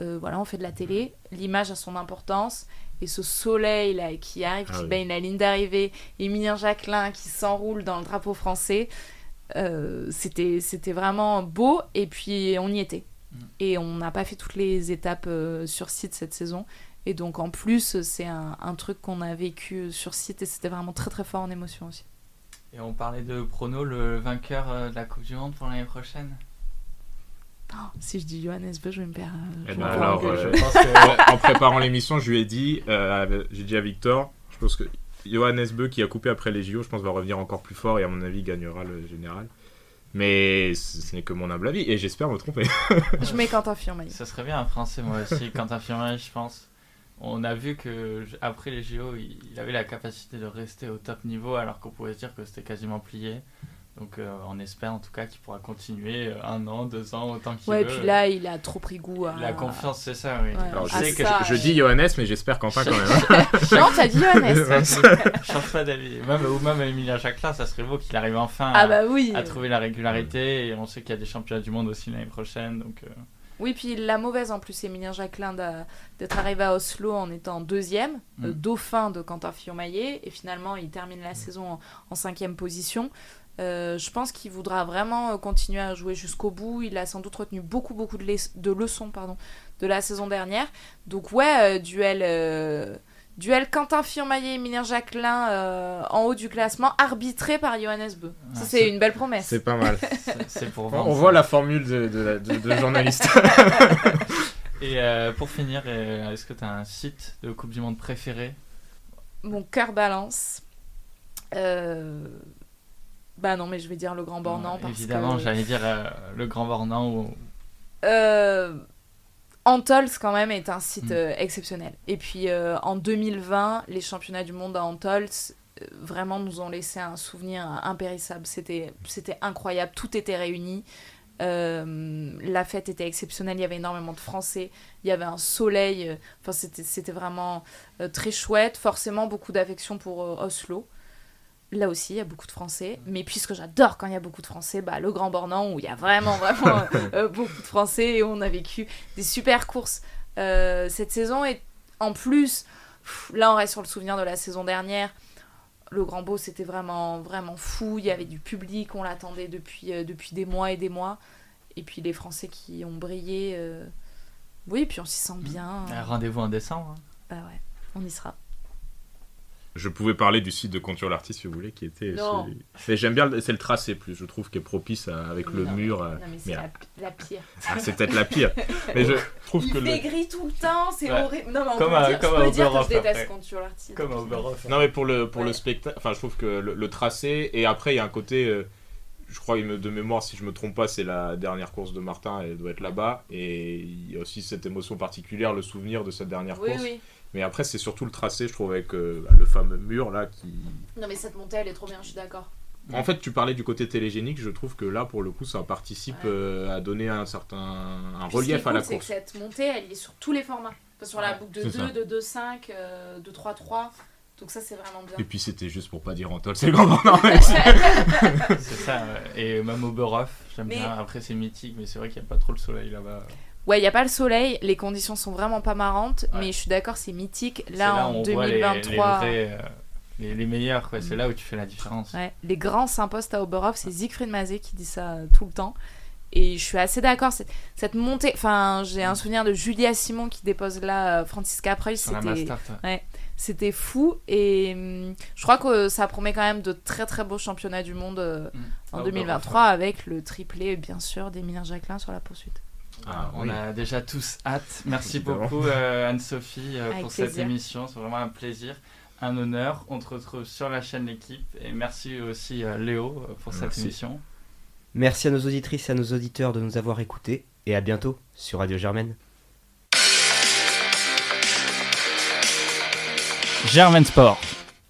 euh, voilà, on fait de la télé, l'image a son importance. Et ce soleil là qui arrive, qui ah baigne la ligne d'arrivée, Émilien Jacquelin qui s'enroule dans le drapeau français, euh, c'était vraiment beau. Et puis on y était. Mm. Et on n'a pas fait toutes les étapes sur site cette saison. Et donc en plus, c'est un, un, truc qu'on a vécu sur site et c'était vraiment très très fort en émotion aussi. Et on parlait de Prono, le vainqueur euh, de la Coupe du Monde pour l'année prochaine si je dis Johannes Beu, je vais me perdre. Eh ben alors, je pense en préparant l'émission, je lui ai dit, j'ai dit à Victor, je pense que Johannes Beu qui a coupé après les JO, je pense va revenir encore plus fort et à mon avis gagnera le général. Mais ce n'est que mon humble avis et j'espère me tromper. je mets Quentin Firmaille. Ça serait bien un français, moi aussi, Quentin Firmaille, je pense. On a vu que après les JO, il avait la capacité de rester au top niveau alors qu'on pouvait se dire que c'était quasiment plié. Donc euh, on espère en tout cas qu'il pourra continuer euh, un an, deux ans, autant qu'il ouais, veut. Ouais, puis là, il a trop pris goût à... La confiance, c'est ça, oui. Alors je sais que je, dis Johannes, mais j'espère Quentin quand même. Non, t'as dit Johannes. Change pas d'avis. Même, ou même Emilia Jacquelin, ça serait beau qu'il arrive enfin ah bah oui. à, trouver la régularité. Et on sait qu'il y a des championnats du monde aussi l'année prochaine. Donc, euh. Oui, puis la mauvaise en plus, Emilien Jacquelin d'être arrivé à Oslo en étant deuxième, mm. dauphin de Quentin Fillon-Maillet, et finalement il termine la saison en, en cinquième position. Euh, je pense qu'il voudra vraiment euh, continuer à jouer jusqu'au bout. Il a sans doute retenu beaucoup, beaucoup de, de leçons pardon, de la saison dernière. Donc, ouais, euh, duel, duel Quentin Firmaillet et Miner Jacquelin en haut du classement, arbitré par Johannes Beu. Ça, c'est une belle promesse. C'est pas mal. c'est pour On voit la formule de, de, de journaliste. et pour finir, est-ce que tu as un site de Coupe du Monde préféré? Mon cœur balance. Euh bah non, mais je vais dire le Grand Bornand. parce évidemment, j'allais dire euh, le Grand Bornand ou. Euh, Antols, quand même, est un site mm. euh, exceptionnel. Et puis euh, en 2020, les championnats du monde à Antols vraiment nous ont laissé un souvenir impérissable. C'était incroyable, tout était réuni. la fête était exceptionnelle, il y avait énormément de Français, il y avait un soleil, enfin c'était vraiment très chouette, forcément beaucoup d'affection pour Oslo. Là aussi, il y a beaucoup de Français. Mais puisque j'adore quand il y a beaucoup de Français, bah, le Grand Bornand, où il y a vraiment, vraiment euh, beaucoup de Français, et on a vécu des super courses euh, cette saison. Et en plus, là, on reste sur le souvenir de la saison dernière. Le Grand Beau, c'était vraiment, vraiment fou. Il y avait du public, on l'attendait depuis, euh, depuis des mois et des mois. Et puis les Français qui ont brillé. Oui, puis on s'y sent bien. Rendez-vous en décembre. Hein. Bah ouais, on y sera. Je pouvais parler du site de Contour l'artiste si vous voulez, qui était. J'aime bien, c'est le tracé plus, je trouve, qui est propice avec le mur. Euh, non, mais c'est la, pire. Ah, c'est peut-être la pire. mais je trouve Il que. Il fait gris tout le temps, c'est horrible. Non, mais on comme peut dire, comme je peux dire que je déteste Contour l'artiste. Comme un Non, mais pour le, pour le spectacle, enfin, je trouve que le, tracé, et après, il y a un côté. Euh, je crois de mémoire, si je me trompe pas, c'est la dernière course de Martin, elle doit être là-bas. Et il y a aussi cette émotion particulière, le souvenir de cette dernière oui, course. Oui. Mais après, c'est surtout le tracé, je trouve, avec euh, bah, le fameux mur là qui. Non, mais cette montée, elle est trop bien, je suis d'accord. En fait, tu parlais du côté télégénique, je trouve que là, pour le coup, ça participe euh, à donner un certain un relief à la course. C'est que cette montée, elle est sur tous les formats. sur la boucle de 2, de 2-5, euh, de 3-3. Donc ça, c'est vraiment bien. Et puis c'était juste pour pas dire Antol, c'est le grand moment. c'est ça, et même au Beroff, j'aime bien. Après, c'est mythique, mais c'est vrai qu'il n'y a pas trop le soleil là-bas. Ouais, il n'y a pas le soleil, les conditions sont vraiment pas marrantes, mais je suis d'accord, c'est mythique. Là, en 2023. Euh, les, les, meilleurs, c'est mm. là où tu fais la différence. Ouais. Les grands s'imposent à Oberhof, c'est Siegfried Mazé qui dit ça euh, tout le temps. Et je suis assez d'accord, cette montée. Enfin, j'ai un souvenir de Julia Simon qui dépose là euh, Francisca Preuss. C'était ouais, c'était fou. Et hum, je crois que ça promet quand même de très très beaux championnats du monde mm. en 2023 avec le triplé, bien sûr, d'Emilien Jacquelin sur la poursuite. Ah, on a déjà tous hâte. Merci beaucoup euh, Anne-Sophie euh, pour cette émission. C'est vraiment un plaisir, un honneur. On te retrouve sur la chaîne L'équipe. Et merci aussi euh, Léo pour cette émission. Merci à nos auditrices et à nos auditeurs de nous avoir écoutés. Et à bientôt sur Radio Germaine. Germaine Sport.